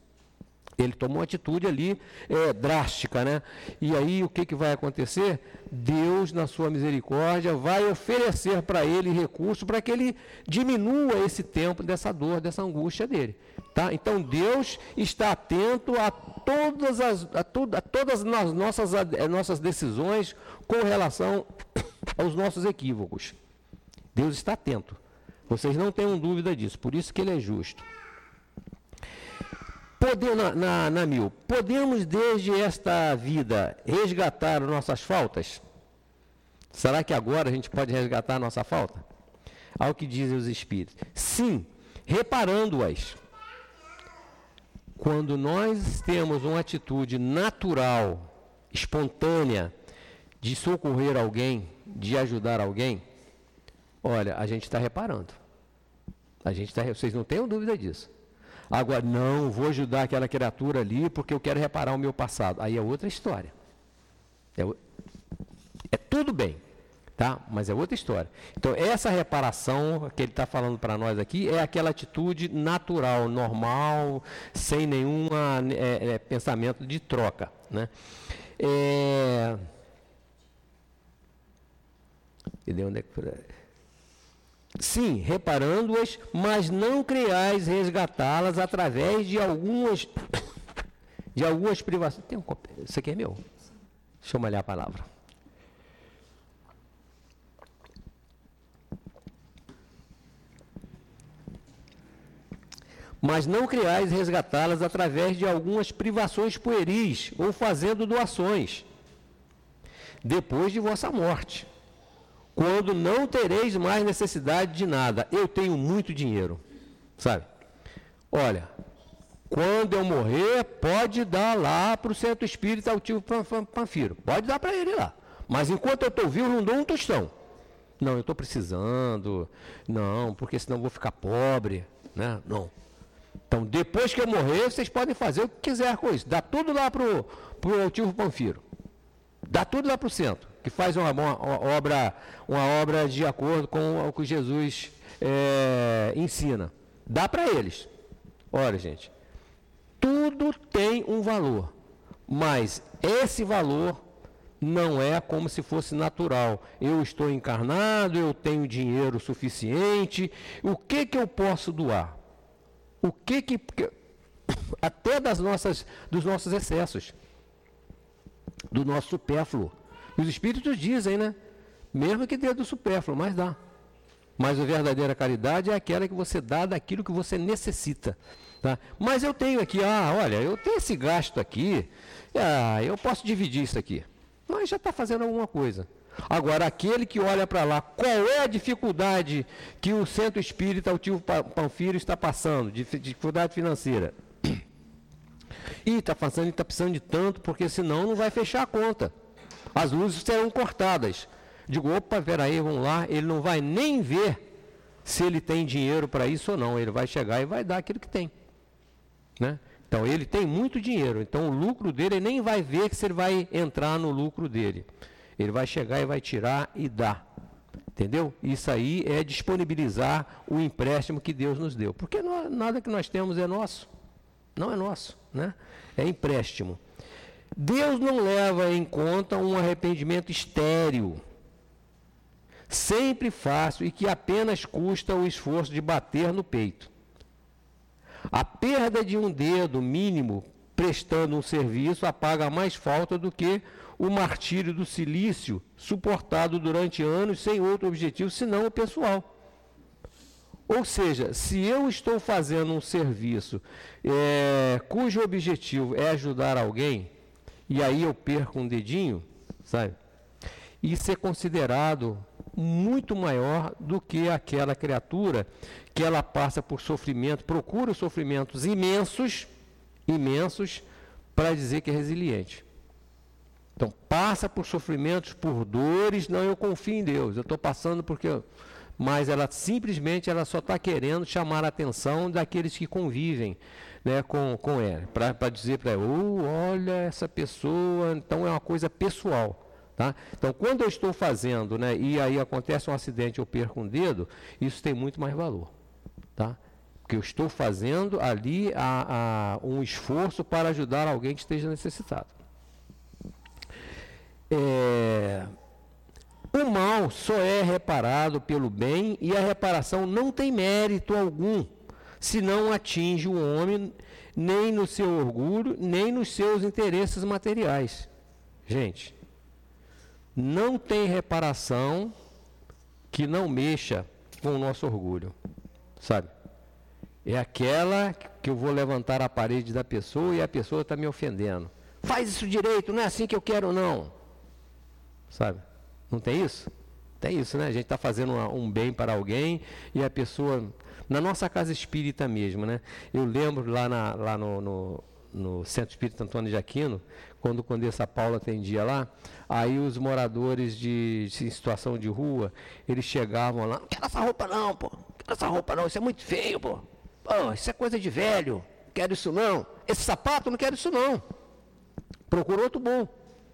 Ele tomou uma atitude ali é, drástica, né? E aí o que, que vai acontecer? Deus, na sua misericórdia, vai oferecer para ele recurso para que ele diminua esse tempo dessa dor, dessa angústia dele. Tá? Então Deus está atento a todas as, a, a todas as nossas, as nossas decisões com relação aos nossos equívocos. Deus está atento. Vocês não tenham dúvida disso, por isso que ele é justo. Poder, na, na, na mil, podemos desde esta vida resgatar nossas faltas? Será que agora a gente pode resgatar nossa falta? Ao que dizem os Espíritos. Sim, reparando-as. Quando nós temos uma atitude natural, espontânea, de socorrer alguém, de ajudar alguém, olha, a gente está reparando. A gente está, vocês não tenham dúvida disso. Agora, não, vou ajudar aquela criatura ali porque eu quero reparar o meu passado. Aí é outra história. É, é tudo bem, tá? Mas é outra história. Então, essa reparação que ele está falando para nós aqui é aquela atitude natural, normal, sem nenhum é, é, pensamento de troca, né? É... Onde é que... Sim, reparando-as, mas não criais resgatá-las através de algumas de algumas privações. Tem um Isso aqui é meu. Deixa eu malhar a palavra. Mas não criais resgatá-las através de algumas privações pueris ou fazendo doações, depois de vossa morte quando não tereis mais necessidade de nada. Eu tenho muito dinheiro, sabe? Olha, quando eu morrer, pode dar lá para o centro espírita altivo Panfiro. Pode dar para ele lá. Mas enquanto eu estou vivo, não dou um tostão. Não, eu estou precisando. Não, porque senão vou ficar pobre. Né? Não. Então, depois que eu morrer, vocês podem fazer o que quiser com isso. Dá tudo lá para o altivo Panfiro. Dá tudo lá para o centro que faz uma, uma, obra, uma obra de acordo com o que Jesus é, ensina. Dá para eles. Olha, gente, tudo tem um valor, mas esse valor não é como se fosse natural. Eu estou encarnado, eu tenho dinheiro suficiente. O que que eu posso doar? O que que até das nossas dos nossos excessos, do nosso supérfluo. Os espíritos dizem, né? Mesmo que dê do supérfluo, mas dá. Mas a verdadeira caridade é aquela que você dá daquilo que você necessita. Tá? Mas eu tenho aqui, ah, olha, eu tenho esse gasto aqui, ah, eu posso dividir isso aqui. Mas já está fazendo alguma coisa. Agora, aquele que olha para lá, qual é a dificuldade que o centro espírita Altivo Panfiro está passando? Dificuldade financeira. E está passando, está precisando de tanto, porque senão não vai fechar a conta as luzes serão cortadas. Digo, opa, peraí, vamos lá, ele não vai nem ver se ele tem dinheiro para isso ou não. Ele vai chegar e vai dar aquilo que tem. Né? Então ele tem muito dinheiro, então o lucro dele ele nem vai ver se ele vai entrar no lucro dele. Ele vai chegar e vai tirar e dar. Entendeu? Isso aí é disponibilizar o empréstimo que Deus nos deu. Porque nada que nós temos é nosso. Não é nosso, né? É empréstimo. Deus não leva em conta um arrependimento estéril, sempre fácil e que apenas custa o esforço de bater no peito. A perda de um dedo mínimo prestando um serviço apaga mais falta do que o martírio do silício suportado durante anos sem outro objetivo senão o pessoal. Ou seja, se eu estou fazendo um serviço é, cujo objetivo é ajudar alguém, e aí eu perco um dedinho, sabe? Isso é considerado muito maior do que aquela criatura que ela passa por sofrimento, procura sofrimentos imensos, imensos, para dizer que é resiliente. Então, passa por sofrimentos, por dores, não, eu confio em Deus, eu estou passando porque. Mas ela simplesmente ela só está querendo chamar a atenção daqueles que convivem né, com, com ela, para dizer para ela, oh, olha essa pessoa, então é uma coisa pessoal. Tá? Então, quando eu estou fazendo, né, e aí acontece um acidente, eu perco um dedo, isso tem muito mais valor. Tá? Porque eu estou fazendo ali a, a, um esforço para ajudar alguém que esteja necessitado. É, o mal só é reparado pelo bem e a reparação não tem mérito algum se não atinge o homem nem no seu orgulho, nem nos seus interesses materiais. Gente, não tem reparação que não mexa com o nosso orgulho, sabe? É aquela que eu vou levantar a parede da pessoa e a pessoa está me ofendendo. Faz isso direito, não é assim que eu quero, não. Sabe? Não tem isso? Tem isso, né? A gente está fazendo um bem para alguém e a pessoa. Na nossa casa espírita mesmo, né? Eu lembro lá, na, lá no, no, no Centro Espírita Antônio de Aquino, quando o Condessa Paula atendia lá, aí os moradores de, de situação de rua, eles chegavam lá, não quero essa roupa não, pô, não quero essa roupa não, isso é muito feio, pô. Oh, isso é coisa de velho, quero isso não. Esse sapato, não quero isso não. Procura outro bom.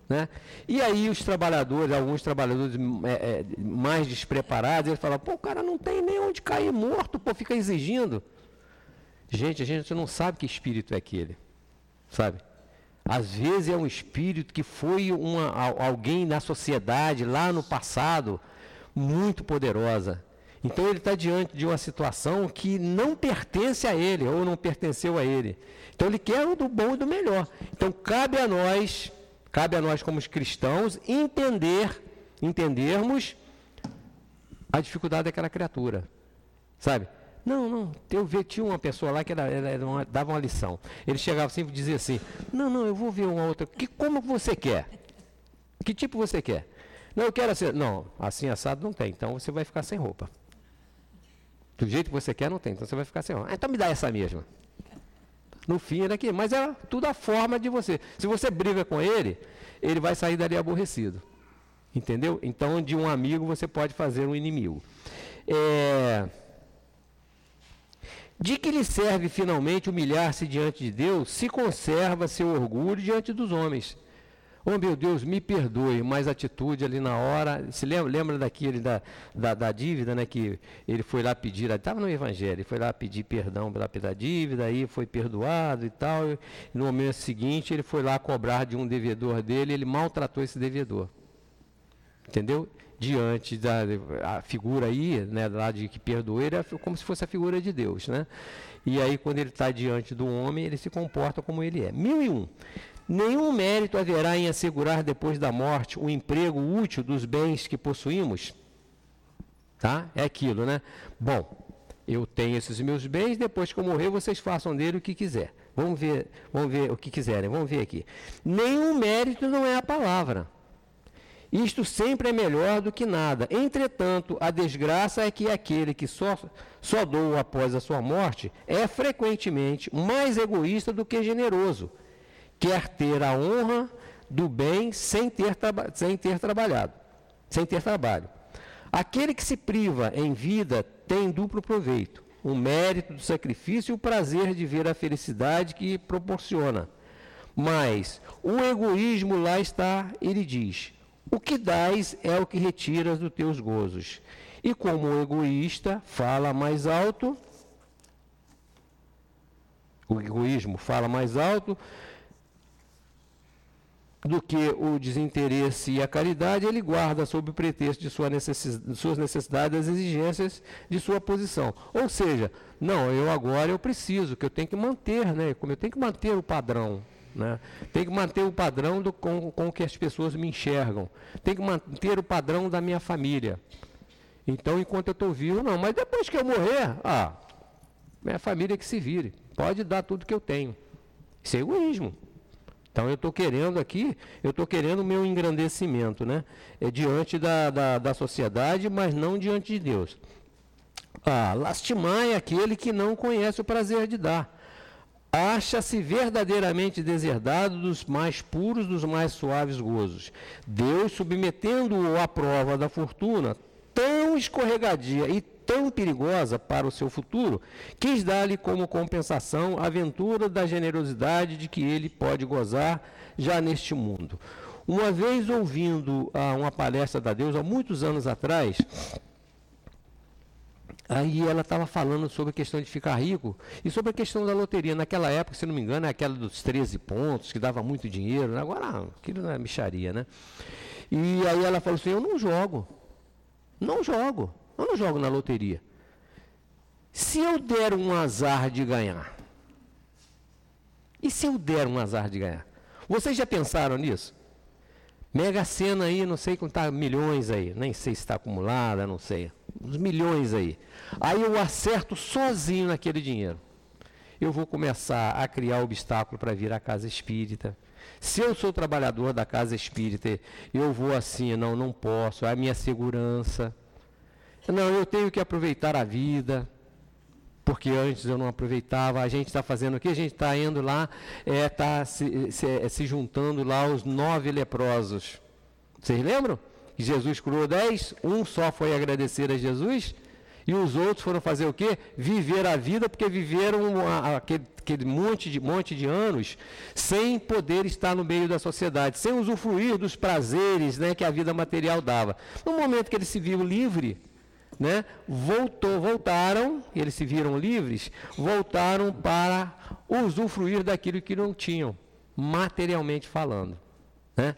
Né? E aí os trabalhadores, alguns trabalhadores é, é, mais despreparados, eles falam, pô, o cara não tem nem onde cair morto, pô, fica exigindo. Gente, a gente não sabe que espírito é aquele, sabe? Às vezes é um espírito que foi uma, alguém na sociedade, lá no passado, muito poderosa. Então ele está diante de uma situação que não pertence a ele, ou não pertenceu a ele. Então ele quer o do bom e do melhor. Então cabe a nós, cabe a nós como cristãos, entender, entendermos a dificuldade daquela criatura. Sabe? Não, não, eu vi, tinha uma pessoa lá que era, era uma, dava uma lição. Ele chegava sempre e dizia assim, não, não, eu vou ver uma outra. Que, como você quer? Que tipo você quer? Não, eu quero assim. Não, assim assado não tem, então você vai ficar sem roupa. Do jeito que você quer, não tem. Então você vai ficar sem. Ah, então me dá essa mesma. No fim era aqui. Mas era tudo a forma de você. Se você briga com ele, ele vai sair dali aborrecido. Entendeu? Então, de um amigo você pode fazer um inimigo. É... De que lhe serve finalmente humilhar-se diante de Deus se conserva seu orgulho diante dos homens? Oh meu Deus, me perdoe, mas a atitude ali na hora. Se lembra, lembra daquele da, da, da dívida, né? Que ele foi lá pedir, estava no Evangelho, ele foi lá pedir perdão pela, pela dívida, aí foi perdoado e tal. E no momento seguinte, ele foi lá cobrar de um devedor dele, ele maltratou esse devedor. Entendeu? Diante da a figura aí, né, lá de que perdoou, ele é como se fosse a figura de Deus, né? E aí, quando ele está diante do homem, ele se comporta como ele é. Mil e um. Nenhum mérito haverá em assegurar depois da morte o emprego útil dos bens que possuímos. Tá? É aquilo, né? Bom, eu tenho esses meus bens, depois que eu morrer, vocês façam dele o que quiser. Vamos ver, vamos ver o que quiserem, vamos ver aqui. Nenhum mérito não é a palavra. Isto sempre é melhor do que nada. Entretanto, a desgraça é que aquele que só, só doa após a sua morte é frequentemente mais egoísta do que generoso quer ter a honra do bem sem ter, sem ter trabalhado, sem ter trabalho. Aquele que se priva em vida tem duplo proveito: o mérito do sacrifício e o prazer de ver a felicidade que proporciona. Mas o egoísmo lá está, ele diz: o que dás é o que retiras dos teus gozos. E como o egoísta fala mais alto, o egoísmo fala mais alto, do que o desinteresse e a caridade, ele guarda sob o pretexto de, sua necessidade, de suas necessidades as exigências de sua posição. Ou seja, não, eu agora eu preciso, que eu tenho que manter, né? Como eu tenho que manter o padrão. Né? Tem que manter o padrão do, com, com que as pessoas me enxergam. Tem que manter o padrão da minha família. Então, enquanto eu estou vivo, não. Mas depois que eu morrer, ah, minha família que se vire. Pode dar tudo que eu tenho. Isso é egoísmo. Então eu estou querendo aqui, eu estou querendo o meu engrandecimento, né? É diante da, da, da sociedade, mas não diante de Deus. Ah, aquele que não conhece o prazer de dar. Acha-se verdadeiramente deserdado dos mais puros, dos mais suaves gozos. Deus, submetendo-o à prova da fortuna, tão escorregadia e tão perigosa para o seu futuro, quis dar-lhe como compensação a aventura da generosidade de que ele pode gozar já neste mundo. Uma vez ouvindo ah, uma palestra da Deus, há muitos anos atrás, Aí ela estava falando sobre a questão de ficar rico e sobre a questão da loteria. Naquela época, se não me engano, é aquela dos 13 pontos, que dava muito dinheiro. Agora, aquilo não é micharia, né? E aí ela falou assim: Eu não jogo. Não jogo. Eu não jogo na loteria. Se eu der um azar de ganhar? E se eu der um azar de ganhar? Vocês já pensaram nisso? Mega Sena aí, não sei quanto está, milhões aí, nem sei se está acumulada, não sei. Uns milhões aí. Aí eu acerto sozinho naquele dinheiro. Eu vou começar a criar obstáculo para vir à casa espírita. Se eu sou trabalhador da casa espírita, eu vou assim, não, não posso, é a minha segurança. Não, eu tenho que aproveitar a vida porque antes eu não aproveitava. A gente está fazendo o que? A gente está indo lá, está é, tá se, se, é, se, juntando lá os nove leprosos. Vocês lembram? Jesus curou dez, um só foi agradecer a Jesus, e os outros foram fazer o quê? Viver a vida, porque viveram aquele, aquele monte, de, monte de anos sem poder estar no meio da sociedade, sem usufruir dos prazeres né, que a vida material dava. No momento que ele se viu livre, né, voltou, voltaram, eles se viram livres, voltaram para usufruir daquilo que não tinham, materialmente falando. Né?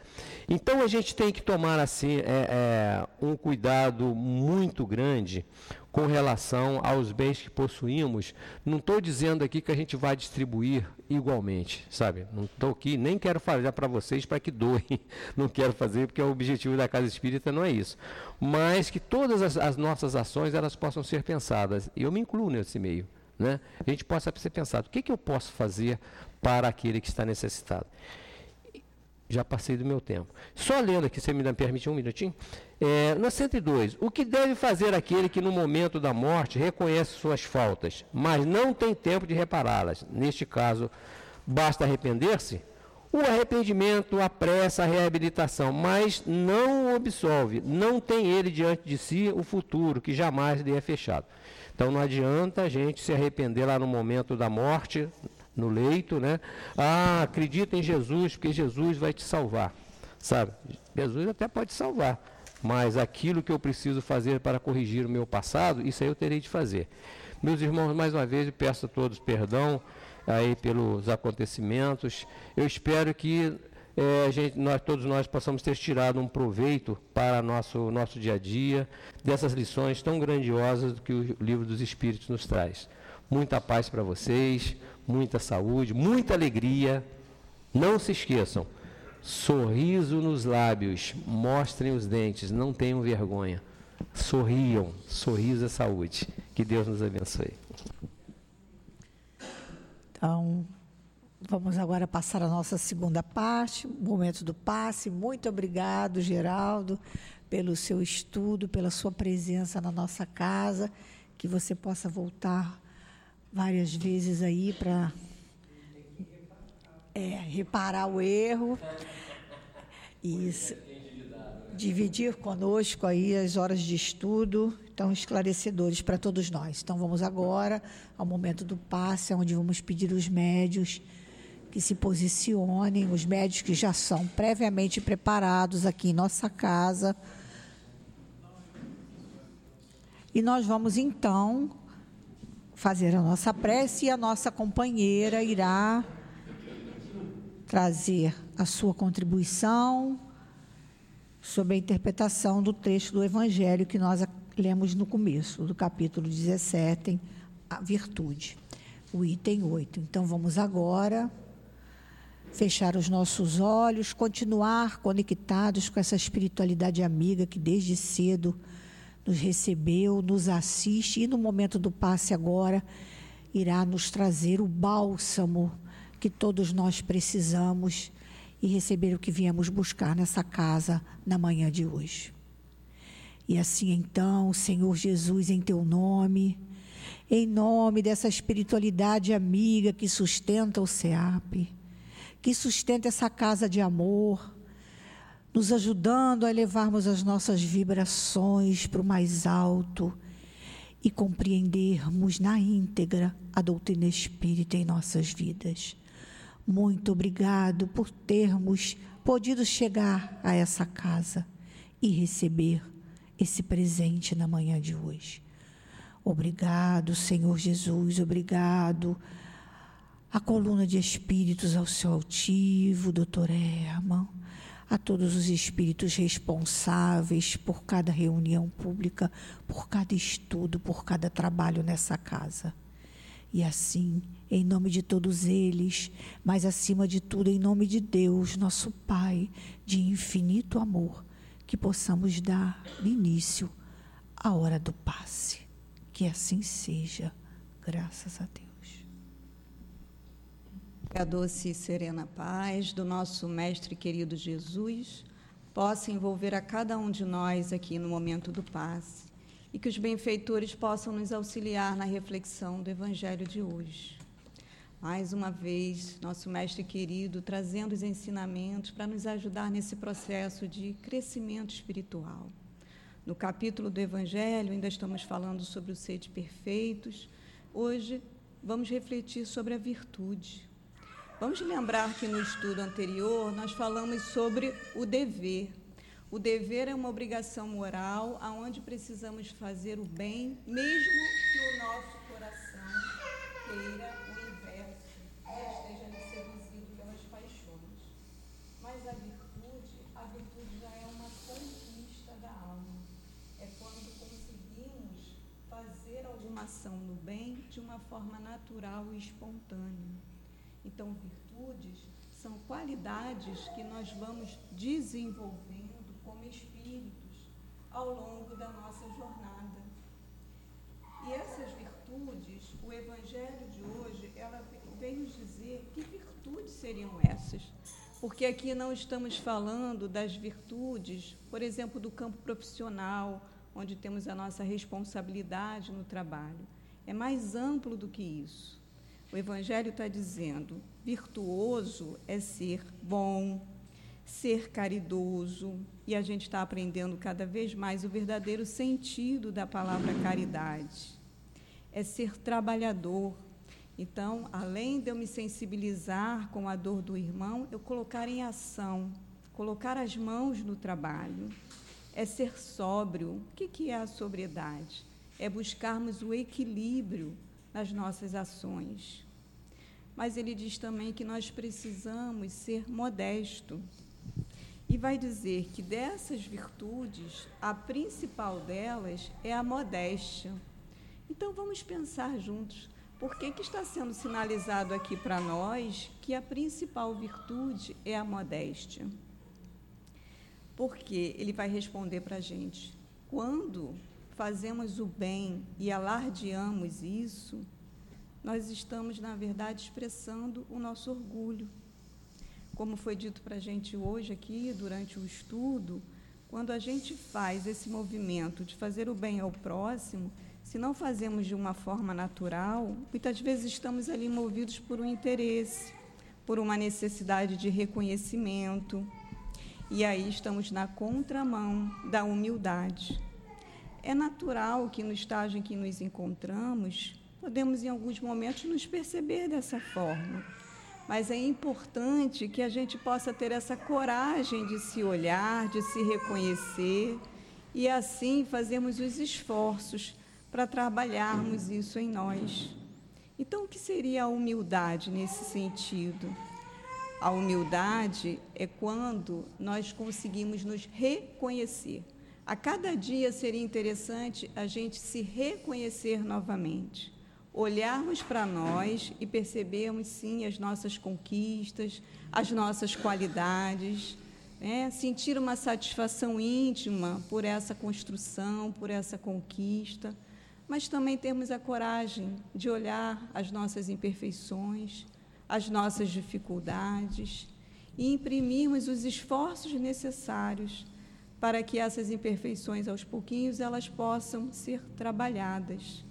Então a gente tem que tomar assim é, é, um cuidado muito grande com relação aos bens que possuímos. Não estou dizendo aqui que a gente vai distribuir igualmente, sabe? Não estou aqui, nem quero falar para vocês para que doem. Não quero fazer, porque o objetivo da Casa Espírita não é isso. Mas que todas as, as nossas ações elas possam ser pensadas. E eu me incluo nesse meio. Né? A gente possa ser pensado, o que, que eu posso fazer para aquele que está necessitado? Já passei do meu tempo. Só lendo aqui, você me permite um minutinho? É, no 102, o que deve fazer aquele que no momento da morte reconhece suas faltas, mas não tem tempo de repará-las? Neste caso, basta arrepender-se? O arrependimento apressa a reabilitação, mas não o absolve. Não tem ele diante de si o futuro, que jamais lhe é fechado. Então não adianta a gente se arrepender lá no momento da morte, no leito, né? Ah, acredita em Jesus, porque Jesus vai te salvar. Sabe? Jesus até pode salvar, mas aquilo que eu preciso fazer para corrigir o meu passado, isso aí eu terei de fazer. Meus irmãos, mais uma vez, eu peço a todos perdão aí pelos acontecimentos. Eu espero que é, gente, nós, todos nós possamos ter tirado um proveito para nosso nosso dia a dia dessas lições tão grandiosas que o livro dos Espíritos nos traz. Muita paz para vocês muita saúde, muita alegria. Não se esqueçam, sorriso nos lábios, mostrem os dentes, não tenham vergonha. Sorriam, sorriso é saúde. Que Deus nos abençoe. Então, vamos agora passar a nossa segunda parte, momento do passe. Muito obrigado, Geraldo, pelo seu estudo, pela sua presença na nossa casa. Que você possa voltar várias vezes aí para é, reparar o erro e dividir conosco aí as horas de estudo tão esclarecedores para todos nós. Então vamos agora ao momento do passe, onde vamos pedir os médios que se posicionem, os médios que já são previamente preparados aqui em nossa casa. E nós vamos então fazer a nossa prece e a nossa companheira irá trazer a sua contribuição sobre a interpretação do texto do Evangelho que nós lemos no começo, do capítulo 17, a virtude, o item 8. Então vamos agora fechar os nossos olhos, continuar conectados com essa espiritualidade amiga que desde cedo nos recebeu, nos assiste e no momento do passe agora irá nos trazer o bálsamo que todos nós precisamos e receber o que viemos buscar nessa casa na manhã de hoje. E assim então, Senhor Jesus, em teu nome, em nome dessa espiritualidade amiga que sustenta o SEAP, que sustenta essa casa de amor, nos ajudando a elevarmos as nossas vibrações para o mais alto e compreendermos na íntegra a doutrina espírita em nossas vidas. Muito obrigado por termos podido chegar a essa casa e receber esse presente na manhã de hoje. Obrigado, Senhor Jesus, obrigado. A coluna de espíritos ao seu altivo, doutor Herman, a todos os espíritos responsáveis por cada reunião pública, por cada estudo, por cada trabalho nessa casa. E assim, em nome de todos eles, mas acima de tudo, em nome de Deus, nosso Pai, de infinito amor, que possamos dar início à hora do passe. Que assim seja, graças a Deus. A doce e serena paz do nosso Mestre querido Jesus possa envolver a cada um de nós aqui no momento do passe e que os benfeitores possam nos auxiliar na reflexão do Evangelho de hoje. Mais uma vez, nosso Mestre querido trazendo os ensinamentos para nos ajudar nesse processo de crescimento espiritual. No capítulo do Evangelho, ainda estamos falando sobre o ser de perfeitos. Hoje, vamos refletir sobre a virtude. Vamos lembrar que no estudo anterior nós falamos sobre o dever, o dever é uma obrigação moral aonde precisamos fazer o bem, mesmo que o nosso coração queira o inverso, esteja ali seduzido pelas paixões. Mas a virtude, a virtude já é uma conquista da alma. É quando conseguimos fazer alguma ação no bem de uma forma natural e espontânea. Então, virtudes são qualidades que nós vamos desenvolvendo como espíritos ao longo da nossa jornada. E essas virtudes, o Evangelho de hoje, ela vem nos dizer que virtudes seriam essas. Porque aqui não estamos falando das virtudes, por exemplo, do campo profissional, onde temos a nossa responsabilidade no trabalho. É mais amplo do que isso. O Evangelho está dizendo: virtuoso é ser bom, ser caridoso, e a gente está aprendendo cada vez mais o verdadeiro sentido da palavra caridade. É ser trabalhador. Então, além de eu me sensibilizar com a dor do irmão, eu colocar em ação, colocar as mãos no trabalho. É ser sóbrio. O que, é a sobriedade? É buscarmos o equilíbrio nas nossas ações. Mas ele diz também que nós precisamos ser modesto e vai dizer que dessas virtudes, a principal delas é a modéstia. Então vamos pensar juntos, por que, que está sendo sinalizado aqui para nós que a principal virtude é a modéstia? Porque ele vai responder para a gente: quando fazemos o bem e alardeamos isso, nós estamos, na verdade, expressando o nosso orgulho como foi dito para a gente hoje aqui, durante o estudo, quando a gente faz esse movimento de fazer o bem ao próximo, se não fazemos de uma forma natural, muitas vezes estamos ali movidos por um interesse, por uma necessidade de reconhecimento. E aí estamos na contramão da humildade. É natural que no estágio em que nos encontramos, podemos em alguns momentos nos perceber dessa forma mas é importante que a gente possa ter essa coragem de se olhar, de se reconhecer e assim fazermos os esforços para trabalharmos isso em nós. Então, o que seria a humildade nesse sentido? A humildade é quando nós conseguimos nos reconhecer. A cada dia seria interessante a gente se reconhecer novamente olharmos para nós e percebermos, sim, as nossas conquistas, as nossas qualidades, né? sentir uma satisfação íntima por essa construção, por essa conquista, mas também termos a coragem de olhar as nossas imperfeições, as nossas dificuldades e imprimirmos os esforços necessários para que essas imperfeições, aos pouquinhos, elas possam ser trabalhadas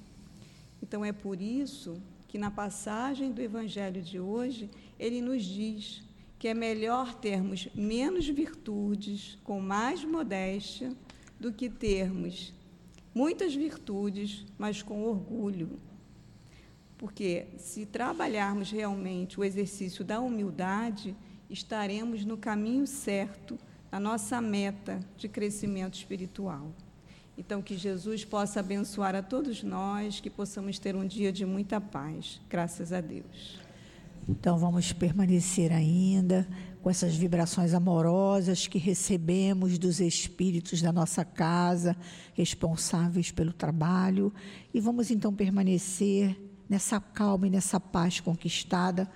então é por isso que na passagem do Evangelho de hoje, ele nos diz que é melhor termos menos virtudes, com mais modéstia, do que termos muitas virtudes, mas com orgulho. Porque se trabalharmos realmente o exercício da humildade, estaremos no caminho certo, na nossa meta de crescimento espiritual. Então, que Jesus possa abençoar a todos nós, que possamos ter um dia de muita paz. Graças a Deus. Então, vamos permanecer ainda com essas vibrações amorosas que recebemos dos espíritos da nossa casa, responsáveis pelo trabalho, e vamos então permanecer nessa calma e nessa paz conquistada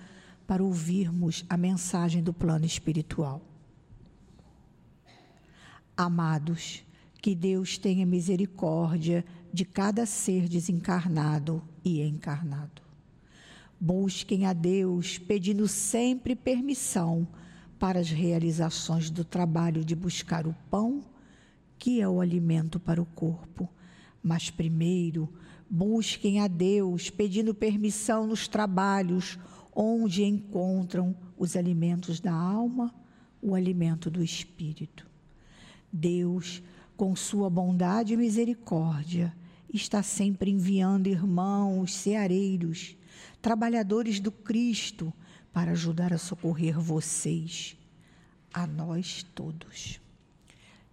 para ouvirmos a mensagem do plano espiritual. Amados, que Deus tenha misericórdia de cada ser desencarnado e encarnado. Busquem a Deus pedindo sempre permissão para as realizações do trabalho de buscar o pão, que é o alimento para o corpo. Mas primeiro, busquem a Deus pedindo permissão nos trabalhos onde encontram os alimentos da alma, o alimento do espírito. Deus, com sua bondade e misericórdia, está sempre enviando irmãos ceareiros, trabalhadores do Cristo, para ajudar a socorrer vocês, a nós todos.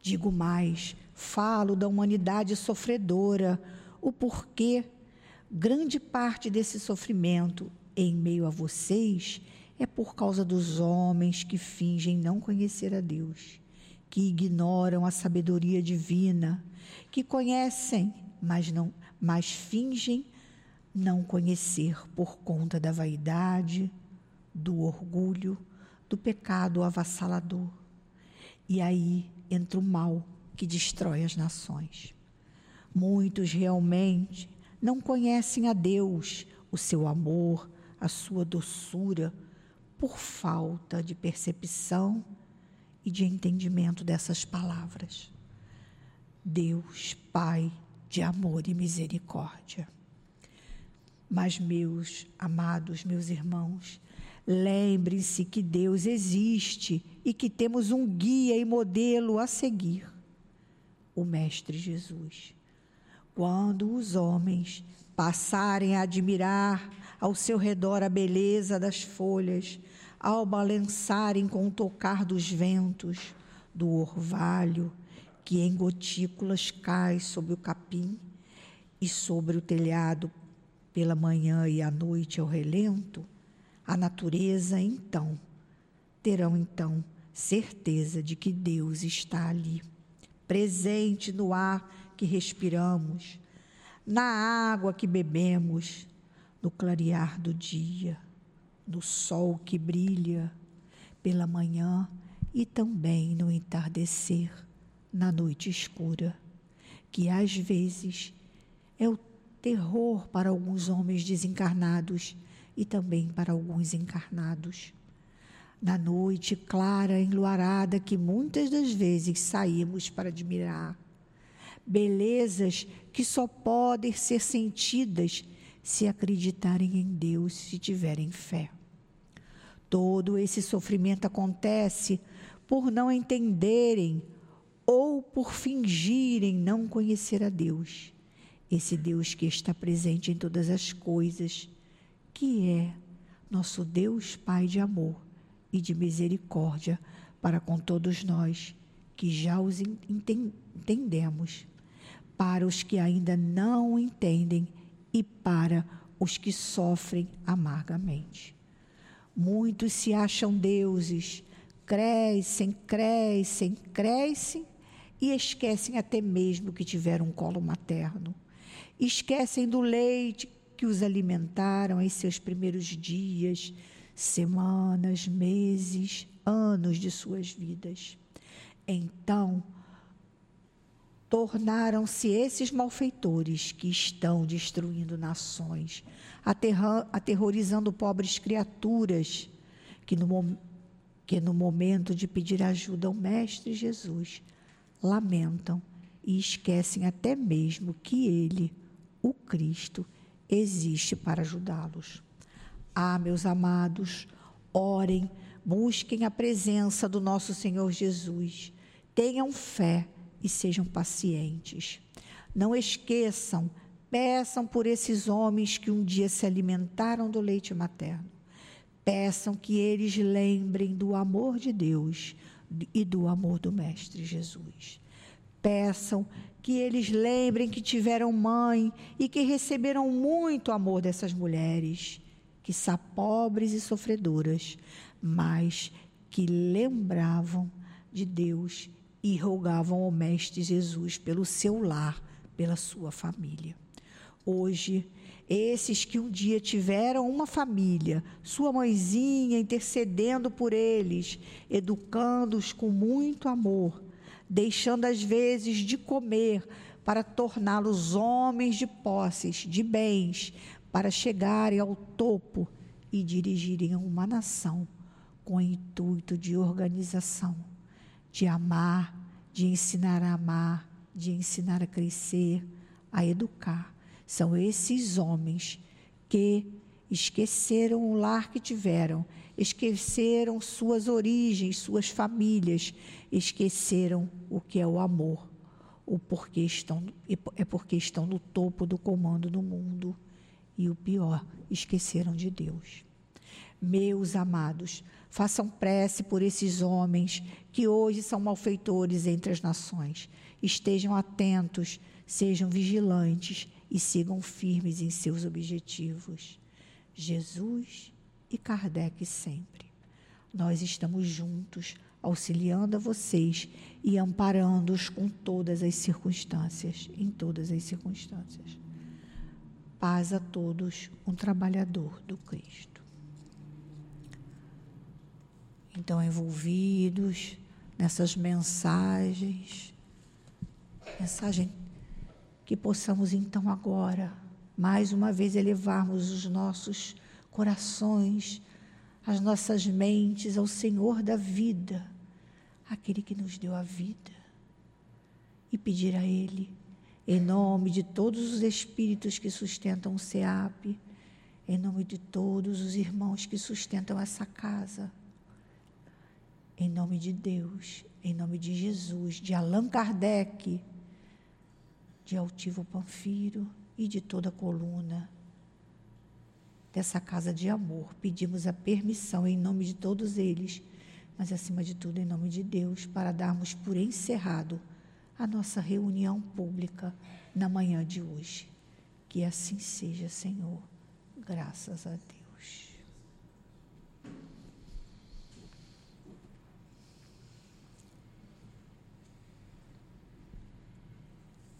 Digo mais, falo da humanidade sofredora, o porquê grande parte desse sofrimento em meio a vocês é por causa dos homens que fingem não conhecer a Deus que ignoram a sabedoria divina, que conhecem, mas não, mas fingem não conhecer por conta da vaidade, do orgulho, do pecado avassalador. E aí entra o mal que destrói as nações. Muitos realmente não conhecem a Deus, o seu amor, a sua doçura, por falta de percepção e de entendimento dessas palavras. Deus, Pai de amor e misericórdia. Mas, meus amados, meus irmãos, lembrem-se que Deus existe e que temos um guia e modelo a seguir: o Mestre Jesus. Quando os homens passarem a admirar ao seu redor a beleza das folhas, ao balançarem com o tocar dos ventos, do orvalho que em gotículas cai sobre o capim e sobre o telhado pela manhã e à noite ao relento, a natureza então terão então certeza de que Deus está ali, presente no ar que respiramos, na água que bebemos, no clarear do dia no sol que brilha pela manhã e também no entardecer, na noite escura, que às vezes é o terror para alguns homens desencarnados e também para alguns encarnados. Na noite clara, enluarada, que muitas das vezes saímos para admirar, belezas que só podem ser sentidas se acreditarem em Deus, se tiverem fé. Todo esse sofrimento acontece por não entenderem ou por fingirem não conhecer a Deus. Esse Deus que está presente em todas as coisas, que é nosso Deus Pai de amor e de misericórdia para com todos nós que já os entendemos, para os que ainda não entendem e para os que sofrem amargamente. Muitos se acham deuses, crescem, crescem, crescem e esquecem até mesmo que tiveram um colo materno. Esquecem do leite que os alimentaram em seus primeiros dias, semanas, meses, anos de suas vidas. Então, tornaram-se esses malfeitores que estão destruindo nações, aterrorizando pobres criaturas que no, que no momento de pedir ajuda ao Mestre Jesus lamentam e esquecem até mesmo que Ele, o Cristo, existe para ajudá-los. Ah, meus amados, orem, busquem a presença do nosso Senhor Jesus, tenham fé e sejam pacientes. Não esqueçam, peçam por esses homens que um dia se alimentaram do leite materno. Peçam que eles lembrem do amor de Deus e do amor do Mestre Jesus. Peçam que eles lembrem que tiveram mãe e que receberam muito amor dessas mulheres, que são pobres e sofredoras, mas que lembravam de Deus e rogavam ao Mestre Jesus pelo seu lar, pela sua família. Hoje, esses que um dia tiveram uma família, sua mãezinha intercedendo por eles, educando-os com muito amor, deixando às vezes de comer para torná-los homens de posses, de bens, para chegarem ao topo e dirigirem uma nação com o intuito de organização, de amar, de ensinar a amar, de ensinar a crescer, a educar. São esses homens que esqueceram o lar que tiveram, esqueceram suas origens, suas famílias, esqueceram o que é o amor, o porquê estão é porque estão no topo do comando do mundo e o pior, esqueceram de Deus. Meus amados, façam prece por esses homens que hoje são malfeitores entre as nações. Estejam atentos, sejam vigilantes e sigam firmes em seus objetivos. Jesus e Kardec sempre. Nós estamos juntos, auxiliando a vocês e amparando-os com todas as circunstâncias, em todas as circunstâncias. Paz a todos, um trabalhador do Cristo. Então envolvidos nessas mensagens, mensagem que possamos então agora mais uma vez elevarmos os nossos corações, as nossas mentes ao Senhor da vida, aquele que nos deu a vida, e pedir a Ele, em nome de todos os espíritos que sustentam o SEAP, em nome de todos os irmãos que sustentam essa casa, em nome de Deus, em nome de Jesus, de Allan Kardec, de Altivo Panfiro e de toda a coluna dessa casa de amor. Pedimos a permissão em nome de todos eles, mas acima de tudo em nome de Deus, para darmos por encerrado a nossa reunião pública na manhã de hoje. Que assim seja, Senhor. Graças a Deus.